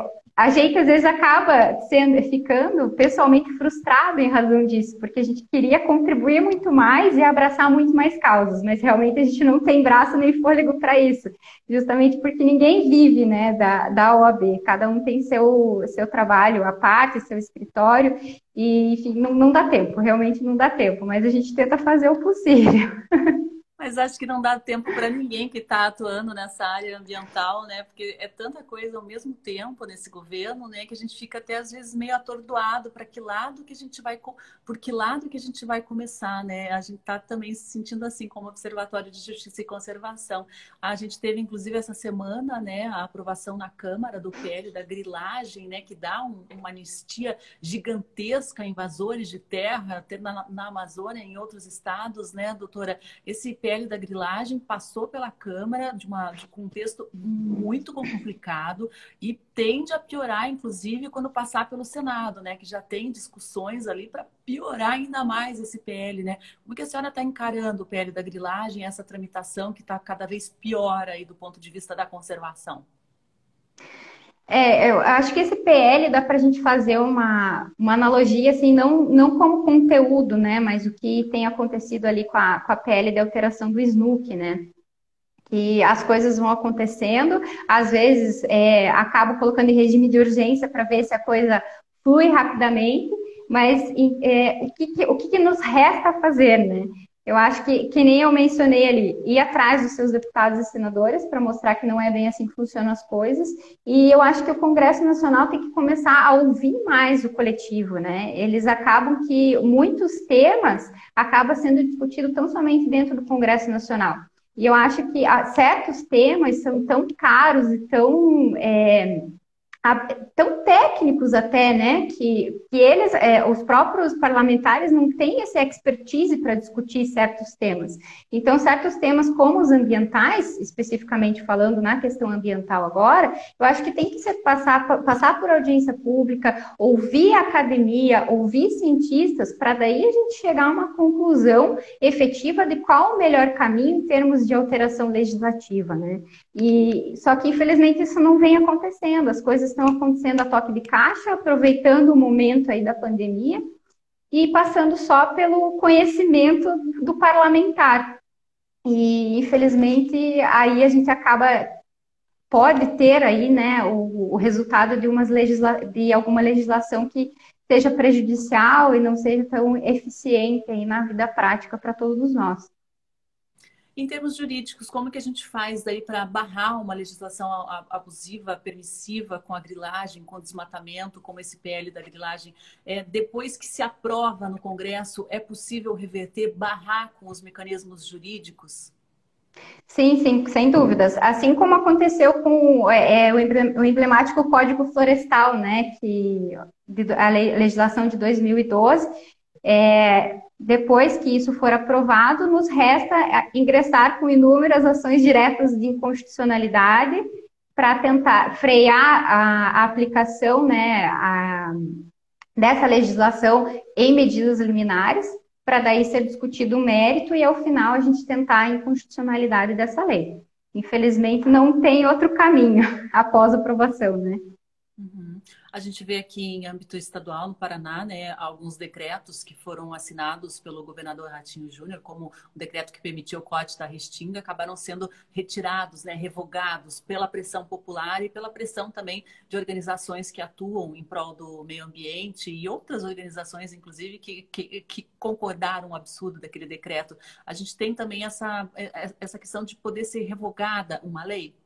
a gente às vezes acaba sendo, ficando pessoalmente frustrado em razão disso, porque a gente queria contribuir muito mais e abraçar muito mais causas, mas realmente a gente não tem braço nem fôlego para isso, justamente porque ninguém vive né, da, da OAB, cada um tem seu, seu trabalho à parte, seu escritório, e enfim, não, não dá tempo, realmente não dá tempo, mas a gente tenta fazer o possível. Mas acho que não dá tempo para ninguém que está atuando nessa área ambiental, né? Porque é tanta coisa ao mesmo tempo nesse governo, né? Que a gente fica até às vezes meio atordoado para que lado que a gente vai, por que lado que a gente vai começar, né? A gente está também se sentindo assim como Observatório de Justiça e Conservação. A gente teve inclusive essa semana, né? A aprovação na Câmara do PL da grilagem, né? Que dá um, uma anistia gigantesca a invasores de terra, na, na Amazônia, em outros estados, né, doutora? Esse PL PL da grilagem passou pela Câmara de, uma, de um contexto muito complicado e tende a piorar, inclusive, quando passar pelo Senado, né? Que já tem discussões ali para piorar ainda mais esse PL, né? Como que a senhora está encarando o PL da grilagem, essa tramitação que está cada vez pior aí do ponto de vista da conservação? É, eu acho que esse PL dá para a gente fazer uma, uma analogia, assim, não, não como conteúdo, né, mas o que tem acontecido ali com a, com a PL da alteração do SNUC, né, que as coisas vão acontecendo, às vezes é, acabo colocando em regime de urgência para ver se a coisa flui rapidamente, mas é, o, que, o que, nos resta fazer, né? Eu acho que, que nem eu mencionei ali, ir atrás dos seus deputados e senadores para mostrar que não é bem assim que funcionam as coisas. E eu acho que o Congresso Nacional tem que começar a ouvir mais o coletivo, né? Eles acabam que muitos temas acabam sendo discutidos tão somente dentro do Congresso Nacional. E eu acho que ah, certos temas são tão caros e tão é, tão técnicos até, né, que, que eles, é, os próprios parlamentares não têm essa expertise para discutir certos temas. Então, certos temas como os ambientais, especificamente falando na questão ambiental agora, eu acho que tem que ser passar, passar por audiência pública, ouvir a academia, ouvir cientistas, para daí a gente chegar a uma conclusão efetiva de qual o melhor caminho em termos de alteração legislativa, né? E só que infelizmente isso não vem acontecendo, as coisas estão acontecendo a toque de caixa, aproveitando o momento aí da pandemia e passando só pelo conhecimento do parlamentar. E infelizmente aí a gente acaba pode ter aí, né, o, o resultado de umas legisla de alguma legislação que seja prejudicial e não seja tão eficiente aí na vida prática para todos nós. Em termos jurídicos, como que a gente faz daí para barrar uma legislação abusiva, permissiva, com a grilagem, com o desmatamento, como esse PL da grilagem? É, depois que se aprova no Congresso, é possível reverter, barrar com os mecanismos jurídicos? Sim, sim, sem dúvidas. Assim como aconteceu com é, é o emblemático Código Florestal, né, que a legislação de 2012, é, depois que isso for aprovado, nos resta é, ingressar com inúmeras ações diretas de inconstitucionalidade para tentar frear a, a aplicação né, a, dessa legislação em medidas liminares, para daí ser discutido o mérito e, ao final, a gente tentar a inconstitucionalidade dessa lei. Infelizmente, não tem outro caminho após a aprovação, né? A gente vê aqui em âmbito estadual, no Paraná, né, alguns decretos que foram assinados pelo governador Ratinho Júnior, como o decreto que permitiu o corte da Restinga, acabaram sendo retirados, né, revogados pela pressão popular e pela pressão também de organizações que atuam em prol do meio ambiente e outras organizações, inclusive, que, que, que concordaram o absurdo daquele decreto. A gente tem também essa, essa questão de poder ser revogada uma lei?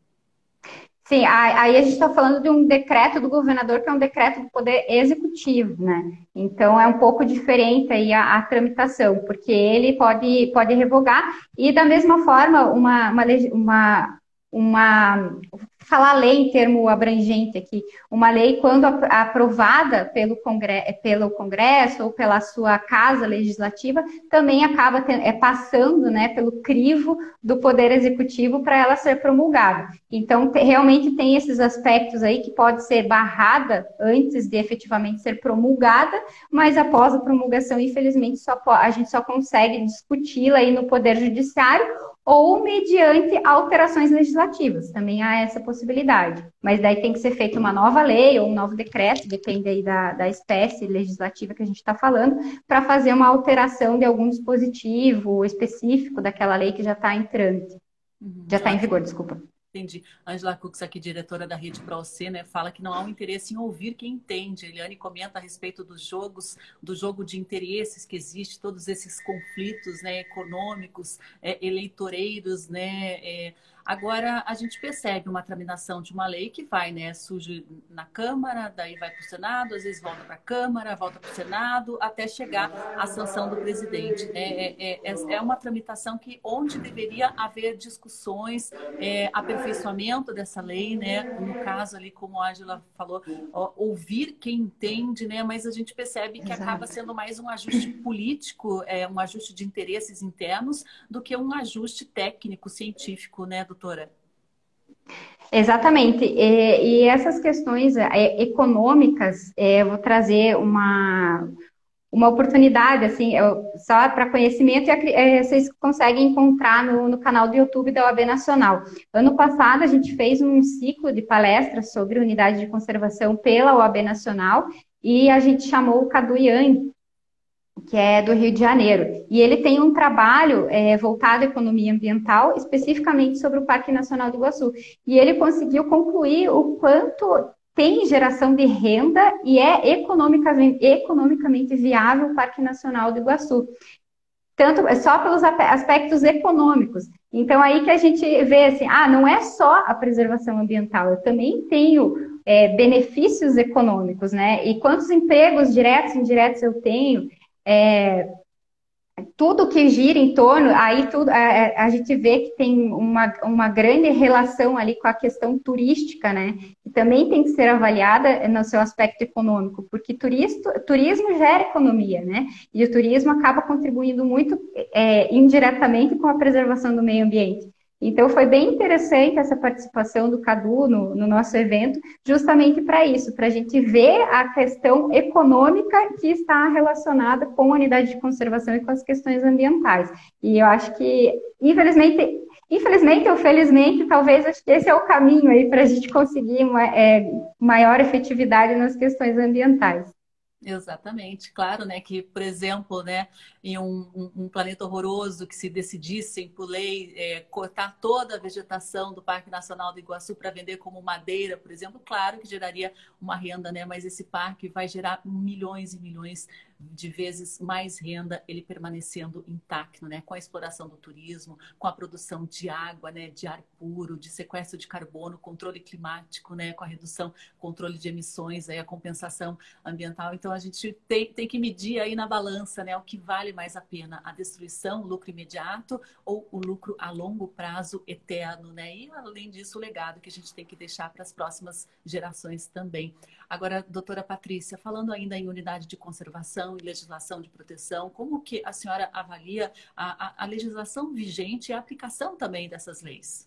Sim, aí a gente está falando de um decreto do governador, que é um decreto do poder executivo, né? Então é um pouco diferente aí a, a tramitação, porque ele pode, pode revogar, e da mesma forma, uma, uma, uma, uma falar lei em termo abrangente aqui. Uma lei, quando aprovada pelo, congresso, pelo Congresso ou pela sua casa legislativa, também acaba é, passando né, pelo crivo do Poder Executivo para ela ser promulgada. Então, te, realmente tem esses aspectos aí que pode ser barrada antes de efetivamente ser promulgada, mas após a promulgação, infelizmente, só, a gente só consegue discuti-la aí no Poder Judiciário ou mediante alterações legislativas. Também há essa possibilidade. Mas daí tem que ser feita uma nova lei ou um novo decreto, depende aí da, da espécie legislativa que a gente está falando, para fazer uma alteração de algum dispositivo específico daquela lei que já está em trâmite. Uhum. Já está em vigor, desculpa. Entendi. Angela Cux, aqui, diretora da Rede ProC, né, fala que não há um interesse em ouvir quem entende. Eliane comenta a respeito dos jogos, do jogo de interesses que existe, todos esses conflitos né, econômicos, é, eleitoreiros, né? É, Agora, a gente percebe uma tramitação de uma lei que vai, né, surge na Câmara, daí vai para o Senado, às vezes volta para a Câmara, volta para o Senado, até chegar à sanção do presidente. Né? É, é, é, uma tramitação que, onde deveria haver discussões, é, aperfeiçoamento dessa lei, né? no caso ali, como a Angela falou, ó, ouvir quem entende, né? mas a gente percebe que Exato. acaba sendo mais um ajuste político, é, um ajuste de interesses internos, do que um ajuste técnico, científico, né, do doutora? Exatamente. E, e essas questões é, econômicas, é, eu vou trazer uma, uma oportunidade, assim, só para conhecimento, e é, vocês conseguem encontrar no, no, canal do YouTube da OAB Nacional. Ano passado, a gente fez um ciclo de palestras sobre unidade de conservação pela OAB Nacional, e a gente chamou o Cadu Yang, que é do Rio de Janeiro. E ele tem um trabalho é, voltado à economia ambiental, especificamente sobre o Parque Nacional do Iguaçu. E ele conseguiu concluir o quanto tem geração de renda e é economicamente, economicamente viável o Parque Nacional do Iguaçu. Tanto é só pelos aspectos econômicos. Então, aí que a gente vê assim, ah, não é só a preservação ambiental, eu também tenho é, benefícios econômicos, né? E quantos empregos diretos e indiretos eu tenho? É, tudo que gira em torno, aí tudo, a, a, gente vê que tem uma, uma grande relação ali com a questão turística, né? Que também tem que ser avaliada no seu aspecto econômico, porque turisto, turismo gera economia, né? E o turismo acaba contribuindo muito é, indiretamente com a preservação do meio ambiente. Então, foi bem interessante essa participação do Cadu no, no nosso evento, justamente para isso, para a gente ver a questão econômica que está relacionada com a unidade de conservação e com as questões ambientais. E eu acho que, infelizmente, infelizmente ou felizmente, talvez esse é o caminho aí para a gente conseguir uma é, maior efetividade nas questões ambientais. Exatamente, claro, né? Que, por exemplo, né, em um, um, planeta horroroso que se decidissem por lei é, cortar toda a vegetação do Parque Nacional do Iguaçu para vender como madeira, por exemplo, claro que geraria uma renda, né? Mas esse parque vai gerar milhões e milhões de vezes mais renda ele permanecendo intacto, né? Com a exploração do turismo, com a produção de água, né? De ar puro, de sequestro de carbono, controle climático, né? Com a redução, controle de emissões, aí a compensação ambiental. Então a gente tem, tem que medir aí na balança, né? O que vale mais a pena, a destruição, o lucro imediato ou o lucro a longo prazo eterno, né? E além disso, o legado que a gente tem que deixar para as próximas gerações também. Agora, doutora Patrícia, falando ainda em unidade de conservação e legislação de proteção, como que a senhora avalia a, a, a legislação vigente e a aplicação também dessas leis?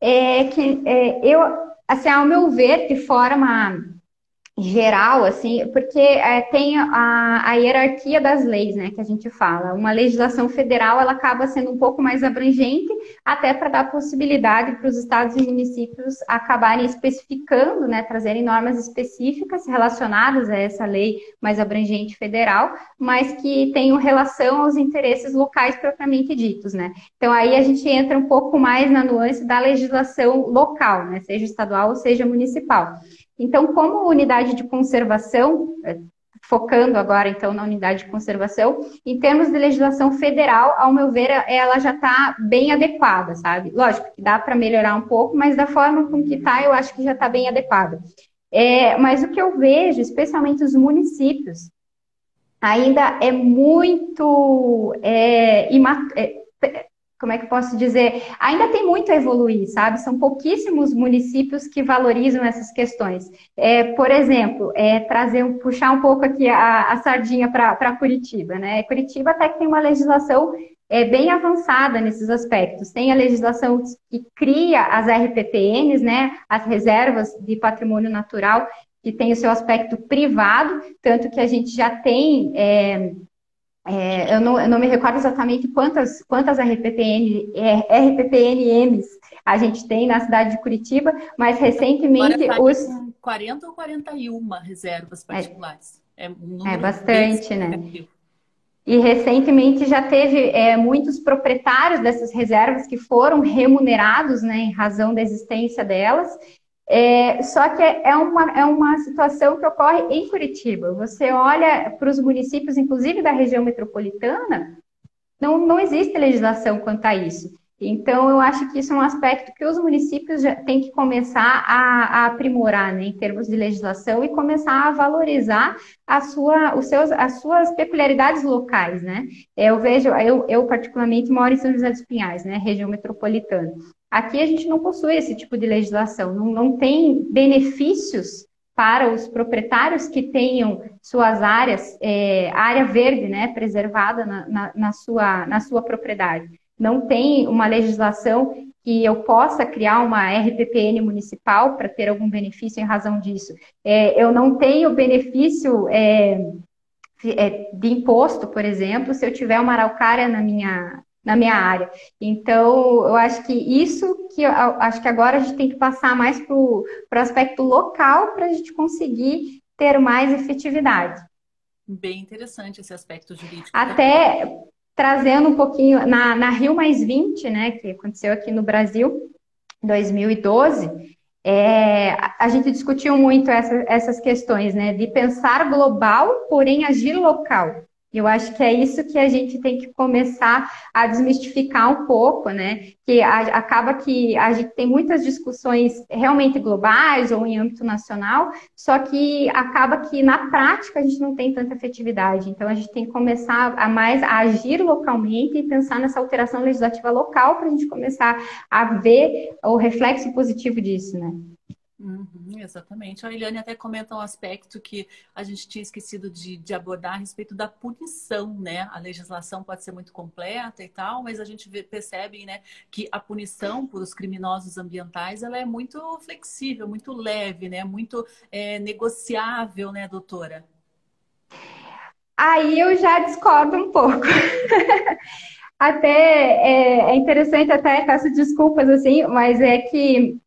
É que é, eu, assim, ao meu ver, de forma geral, assim, porque é, tem a, a, hierarquia das leis, né, que a gente fala. Uma legislação federal, ela acaba sendo um pouco mais abrangente, até para dar possibilidade para os estados e municípios acabarem especificando, né, trazerem normas específicas relacionadas a essa lei mais abrangente federal, mas que tenham relação aos interesses locais propriamente ditos, né. Então, aí a gente entra um pouco mais na nuance da legislação local, né, seja estadual ou seja municipal. Então, como unidade de conservação, é, focando agora então na unidade de conservação, em termos de legislação federal, ao meu ver, ela já está bem adequada, sabe? Lógico que dá para melhorar um pouco, mas da forma com que está, eu acho que já está bem adequada. É, mas o que eu vejo, especialmente os municípios, ainda é muito é, é, como é que posso dizer? Ainda tem muito a evoluir, sabe? São pouquíssimos municípios que valorizam essas questões. É, por exemplo, é, trazer, puxar um pouco aqui a, a sardinha para Curitiba, né? Curitiba até que tem uma legislação é, bem avançada nesses aspectos. Tem a legislação que cria as RPPNs, né? As reservas de patrimônio natural, que tem o seu aspecto privado, tanto que a gente já tem. É, é, eu, não, eu, não, me recordo exatamente quantas, quantas RPPN, é, RPPNMs a gente tem na cidade de Curitiba, mas recentemente tá os. 40 ou 41 reservas particulares. É, um é bastante, né? E recentemente já teve é, muitos proprietários dessas reservas que foram remunerados né, em razão da existência delas, é, só que é uma, é uma situação que ocorre em Curitiba. Você olha para os municípios, inclusive da região metropolitana, não, não existe legislação quanto a isso. Então, eu acho que isso é um aspecto que os municípios já têm que começar a, a aprimorar, né, em termos de legislação, e começar a valorizar a sua, os seus, as suas peculiaridades locais, né? Eu vejo, eu, eu particularmente moro em São José dos Pinhais, né, região metropolitana. Aqui a gente não possui esse tipo de legislação, não, não tem benefícios para os proprietários que tenham suas áreas, é, área verde, né, preservada na, na, na, sua, na sua propriedade. Não tem uma legislação que eu possa criar uma RPPN municipal para ter algum benefício em razão disso. É, eu não tenho benefício é, é de imposto, por exemplo, se eu tiver uma araucária na minha, na minha área. Então, eu acho que isso que eu, acho que agora a gente tem que passar mais para o aspecto local para a gente conseguir ter mais efetividade. Bem interessante esse aspecto jurídico. Até trazendo um pouquinho na, na Rio Mais 20, né, que aconteceu aqui no Brasil, 2012, é, a gente discutiu muito essa, essas questões, né, de pensar global, porém agir local. Eu acho que é isso que a gente tem que começar a desmistificar um pouco, né? Que a, acaba que a gente tem muitas discussões realmente globais ou em âmbito nacional, só que acaba que na prática a gente não tem tanta efetividade. Então a gente tem que começar a mais a agir localmente e pensar nessa alteração legislativa local para a gente começar a ver o reflexo positivo disso, né? Uhum, exatamente. A Eliane até comenta um aspecto que a gente tinha esquecido de, de, abordar a respeito da punição, né? A legislação pode ser muito completa e tal, mas a gente vê, percebe né, que a punição por os criminosos ambientais ela é muito flexível, muito leve, né? Muito é, negociável, né, doutora? Aí eu já discordo um pouco. até é, é interessante, até peço desculpas assim, mas é que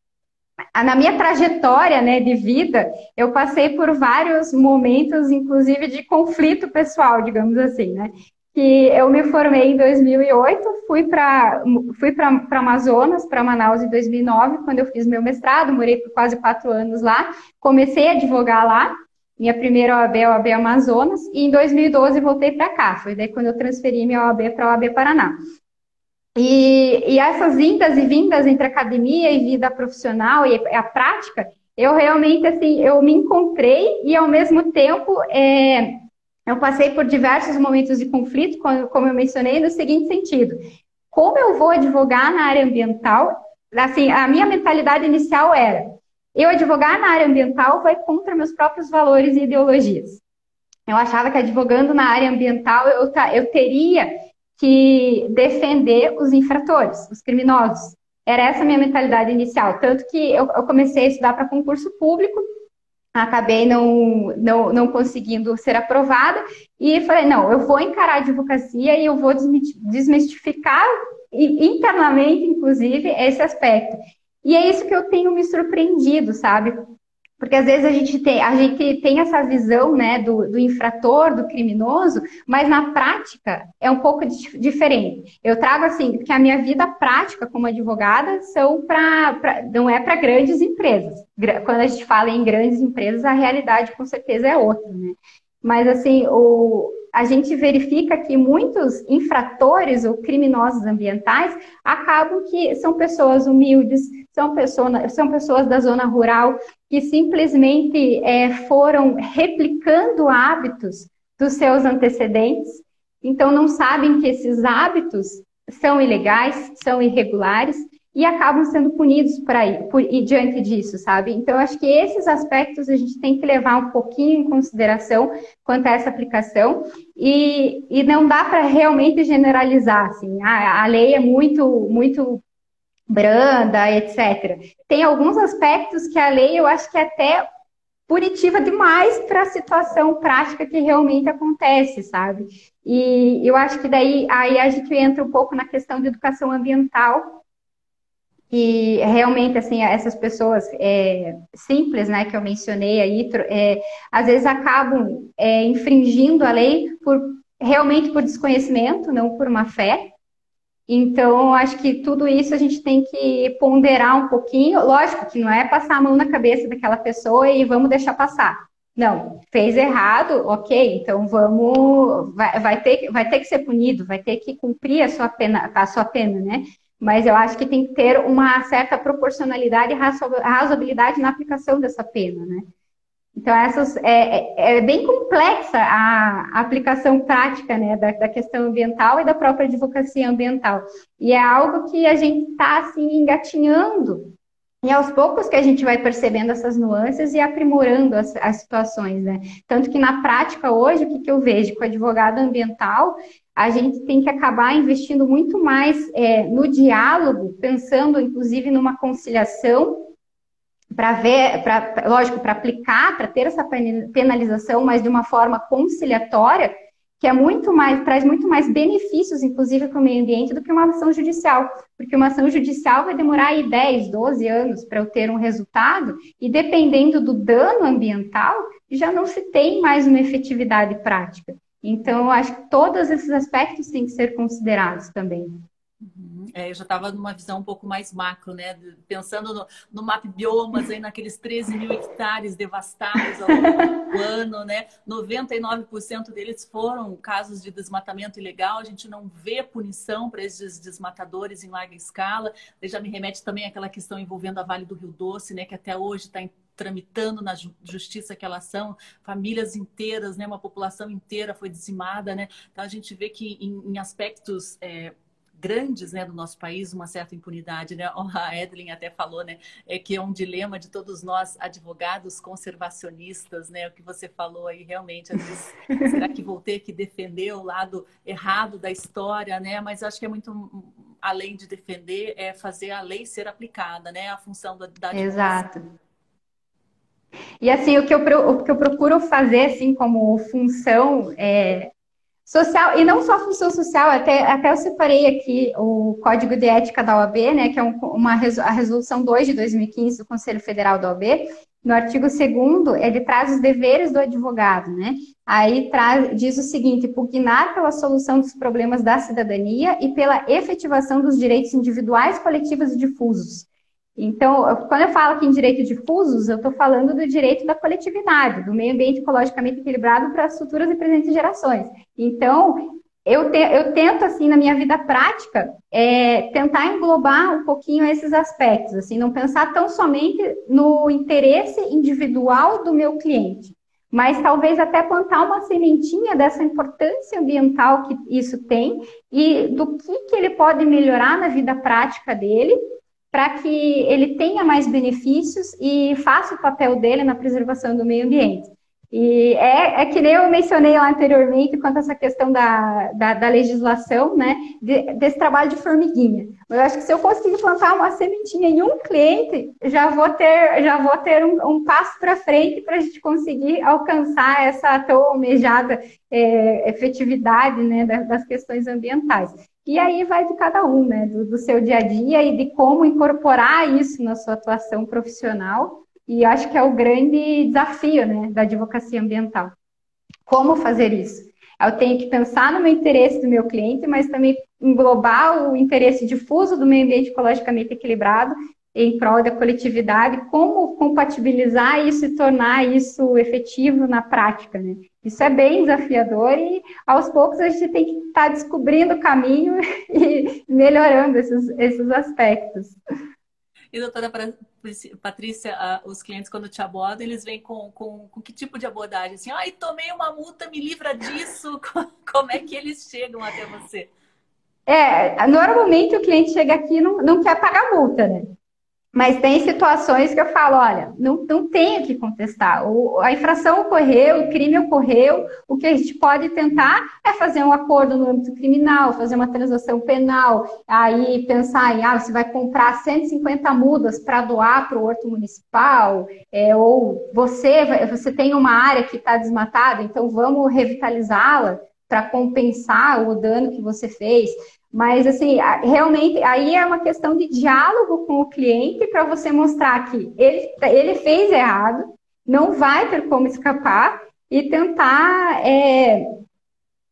na minha trajetória né, de vida, eu passei por vários momentos, inclusive de conflito pessoal, digamos assim, né? Que eu me formei em 2008, fui para fui para Amazonas, para Manaus em 2009, quando eu fiz meu mestrado, morei por quase quatro anos lá, comecei a advogar lá, minha primeira OAB é a OAB Amazonas, e em 2012 voltei para cá, foi daí quando eu transferi minha OAB para a OAB Paraná. E, e, essas vindas e vindas entre academia e vida profissional e a prática, eu realmente, assim, eu me encontrei e, ao mesmo tempo, é, eu passei por diversos momentos de conflito, como, eu mencionei, no seguinte sentido. Como eu vou advogar na área ambiental? Assim, a minha mentalidade inicial era, eu advogar na área ambiental vai contra meus próprios valores e ideologias. Eu achava que advogando na área ambiental eu, eu teria que defender os infratores, os criminosos. Era essa a minha mentalidade inicial. Tanto que eu, eu comecei a estudar para concurso público, acabei não, não, não conseguindo ser aprovada, e falei: não, eu vou encarar a advocacia e eu vou desmistificar internamente, inclusive, esse aspecto. E é isso que eu tenho me surpreendido, sabe? Porque às vezes a gente tem, a gente tem essa visão né, do, do infrator, do criminoso, mas na prática é um pouco diferente. Eu trago assim que a minha vida prática como advogada são para não é para grandes empresas. Quando a gente fala em grandes empresas, a realidade com certeza é outra, né? Mas assim, o, a gente verifica que muitos infratores ou criminosos ambientais acabam que são pessoas humildes, são, pessoa, são pessoas da zona rural que simplesmente é, foram replicando hábitos dos seus antecedentes, então não sabem que esses hábitos são ilegais, são irregulares e acabam sendo punidos por aí, por, e diante disso, sabe? Então, acho que esses aspectos a gente tem que levar um pouquinho em consideração quanto a essa aplicação e, e não dá para realmente generalizar, assim, a, a lei é muito, muito branda, etc. Tem alguns aspectos que a lei, eu acho que é até punitiva demais para a situação prática que realmente acontece, sabe? E eu acho que daí aí a gente entra um pouco na questão de educação ambiental, que realmente assim essas pessoas é, simples, né, que eu mencionei aí, é, às vezes acabam é, infringindo a lei por realmente por desconhecimento, não por uma fé. Então, acho que tudo isso a gente tem que ponderar um pouquinho. Lógico que não é passar a mão na cabeça daquela pessoa e vamos deixar passar. Não, fez errado, ok, então vamos, vai, vai, ter, vai ter que ser punido, vai ter que cumprir a sua pena, a sua pena, né? Mas eu acho que tem que ter uma certa proporcionalidade e razoabilidade na aplicação dessa pena, né? Então, essas, é, é, é bem complexa a, aplicação prática né, da, da, questão ambiental e da própria advocacia ambiental. E é algo que a gente está, assim, engatinhando. E aos poucos que a gente vai percebendo essas nuances e aprimorando as, as situações, né? Tanto que na prática hoje, o que, que eu vejo com advogado ambiental, a gente tem que acabar investindo muito mais é, no diálogo, pensando inclusive numa conciliação para ver, pra, lógico, para aplicar, para ter essa penalização, mas de uma forma conciliatória, que é muito mais, traz muito mais benefícios, inclusive, para o meio ambiente, do que uma ação judicial. Porque uma ação judicial vai demorar aí 10, 12 anos para eu ter um resultado, e dependendo do dano ambiental, já não se tem mais uma efetividade prática. Então, acho que todos esses aspectos têm que ser considerados também. Uhum. É, eu já estava numa visão um pouco mais macro, né? Pensando no, no map biomas, aí naqueles 13 mil hectares devastados ao longo do ano, né? 99% deles foram casos de desmatamento ilegal. A gente não vê punição para esses desmatadores em larga escala. Ele já me remete também àquela questão envolvendo a Vale do Rio Doce, né? Que até hoje está em tramitando na justiça aquela ação, famílias inteiras, né, uma população inteira foi dizimada, né? Então a gente vê que em, em aspectos é, grandes né, do nosso país uma certa impunidade, né? A Edlin até falou, né, é que é um dilema de todos nós advogados conservacionistas, né? O que você falou aí realmente, às vezes, será que vou ter que defender o lado errado da história, né? Mas acho que é muito além de defender, é fazer a lei ser aplicada, né? A função da, da Exato. E assim, o que eu, o que eu procuro fazer, assim, como função é, social, e não só função social, até, até eu separei aqui o Código de Ética da OAB, né, que é um, uma, a Resolução 2 de 2015 do Conselho Federal da OAB, no artigo 2 ele traz os deveres do advogado, né? Aí traz, diz o seguinte: pugnar pela solução dos problemas da cidadania e pela efetivação dos direitos individuais, coletivos e difusos, então, quando eu falo aqui em direito difusos, eu estou falando do direito da coletividade, do meio ambiente ecologicamente equilibrado para as futuras e presentes gerações. Então, eu, te, eu tento, assim, na minha vida prática, é, tentar englobar um pouquinho esses aspectos, assim, não pensar tão somente no interesse individual do meu cliente, mas talvez até plantar uma sementinha dessa importância ambiental que isso tem e do que, que ele pode melhorar na vida prática dele para que ele tenha mais benefícios e faça o papel dele na preservação do meio ambiente. E é, é que nem eu mencionei lá anteriormente quanto a essa questão da, da, da legislação, né, de, desse trabalho de formiguinha. Eu acho que se eu conseguir plantar uma sementinha em um cliente, já vou ter, já vou ter um, um passo para frente para a gente conseguir alcançar essa tão almejada é, efetividade né, das, questões ambientais. E aí vai de cada um, né? Do, do, seu dia a dia e de como incorporar isso na sua atuação profissional. E acho que é o grande desafio, né, da advocacia ambiental. Como fazer isso? Eu tenho que pensar no meu interesse do meu cliente, mas também englobar o interesse difuso do meio ambiente ecologicamente equilibrado em prol da coletividade, como compatibilizar isso e tornar isso efetivo na prática, né? Isso é bem desafiador e aos poucos a gente tem que estar tá descobrindo o caminho e melhorando esses, esses aspectos. E doutora Patrícia, os clientes quando te abordam, eles vêm com, com, com que tipo de abordagem? Assim, ai, tomei uma multa, me livra disso. Como é que eles chegam até você? É, normalmente o cliente chega aqui e não, não quer pagar multa, né? Mas tem situações que eu falo, olha, não, não tenho que contestar. O, a infração ocorreu, o crime ocorreu, o que a gente pode tentar é fazer um acordo no âmbito criminal, fazer uma transação penal, aí pensar em, ah, você vai comprar 150 mudas para doar para o horto municipal, é, ou você, você tem uma área que está desmatada, então vamos revitalizá-la para compensar o dano que você fez. Mas, assim, realmente, aí é uma questão de diálogo com o cliente para você mostrar que ele, ele fez errado, não vai ter como escapar e tentar, é,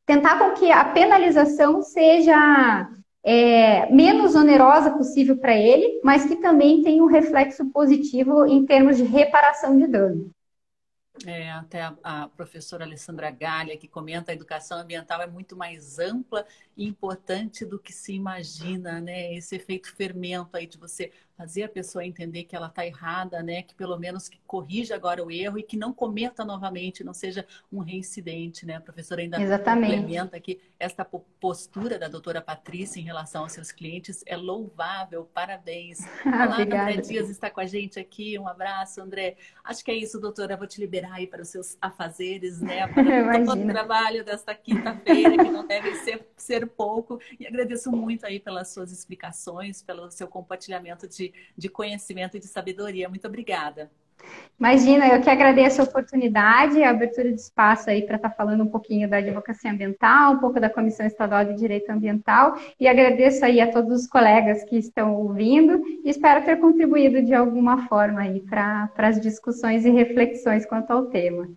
tentar com que a penalização seja é, menos onerosa possível para ele, mas que também tenha um reflexo positivo em termos de reparação de dano. É, até a, a, professora Alessandra Galha, que comenta a educação ambiental é muito mais ampla e importante do que se imagina, né? Esse efeito fermento aí de você fazer a pessoa entender que ela está errada, né? Que pelo menos que corrija agora o erro e que não cometa novamente, não seja um reincidente, né? A professora ainda Exatamente. complementa que esta postura da doutora Patrícia em relação aos seus clientes é louvável, parabéns. Olá, André Dias está com a gente aqui, um abraço, André. Acho que é isso, doutora, vou te liberar aí para os seus afazeres, né? Para todo o trabalho desta quinta-feira, que não deve ser, ser pouco. E agradeço muito aí pelas suas explicações, pelo seu compartilhamento de de, conhecimento e de sabedoria. Muito obrigada. Imagina, eu que agradeço a oportunidade, a abertura de espaço aí para estar tá falando um pouquinho da advocacia ambiental, um pouco da Comissão Estadual de Direito Ambiental e agradeço aí a todos os colegas que estão ouvindo e espero ter contribuído de alguma forma aí para as discussões e reflexões quanto ao tema.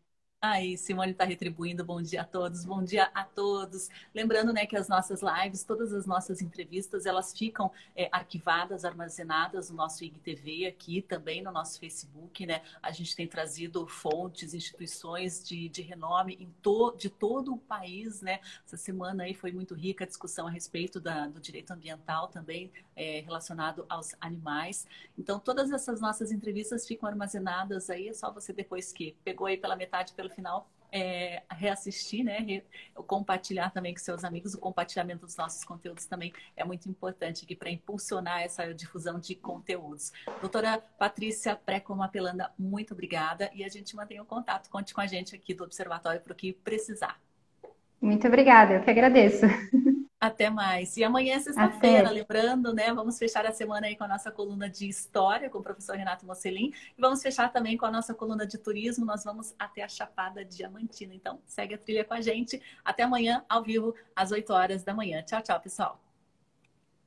Aí, Simone está retribuindo. Bom dia a todos, bom dia a todos. Lembrando, né, que as nossas lives, todas as nossas entrevistas, elas ficam é, arquivadas, armazenadas no nosso IGTV aqui, também no nosso Facebook, né? A gente tem trazido fontes, instituições de, de renome to, de todo o país, né? Essa semana aí foi muito rica a discussão a respeito da, do direito ambiental também é, relacionado aos animais. Então, todas essas nossas entrevistas ficam armazenadas aí, é só você depois que pegou aí pela metade, pelo final, é, reassistir, né? Re, compartilhar também com seus amigos. O compartilhamento dos nossos conteúdos também é muito importante aqui para impulsionar essa difusão de conteúdos. Doutora Patrícia Pré-Comapelanda, muito obrigada e a gente mantém o contato. Conte com a gente aqui do Observatório para o que precisar. Muito obrigada, eu que agradeço. Até mais. E amanhã é sexta-feira, lembrando, né? Vamos fechar a semana aí com a nossa coluna de história com o professor Renato Mocelin. E vamos fechar também com a nossa coluna de turismo. Nós vamos até a Chapada Diamantina. Então, segue a trilha com a gente. Até amanhã, ao vivo, às 8 horas da manhã. Tchau, tchau, pessoal.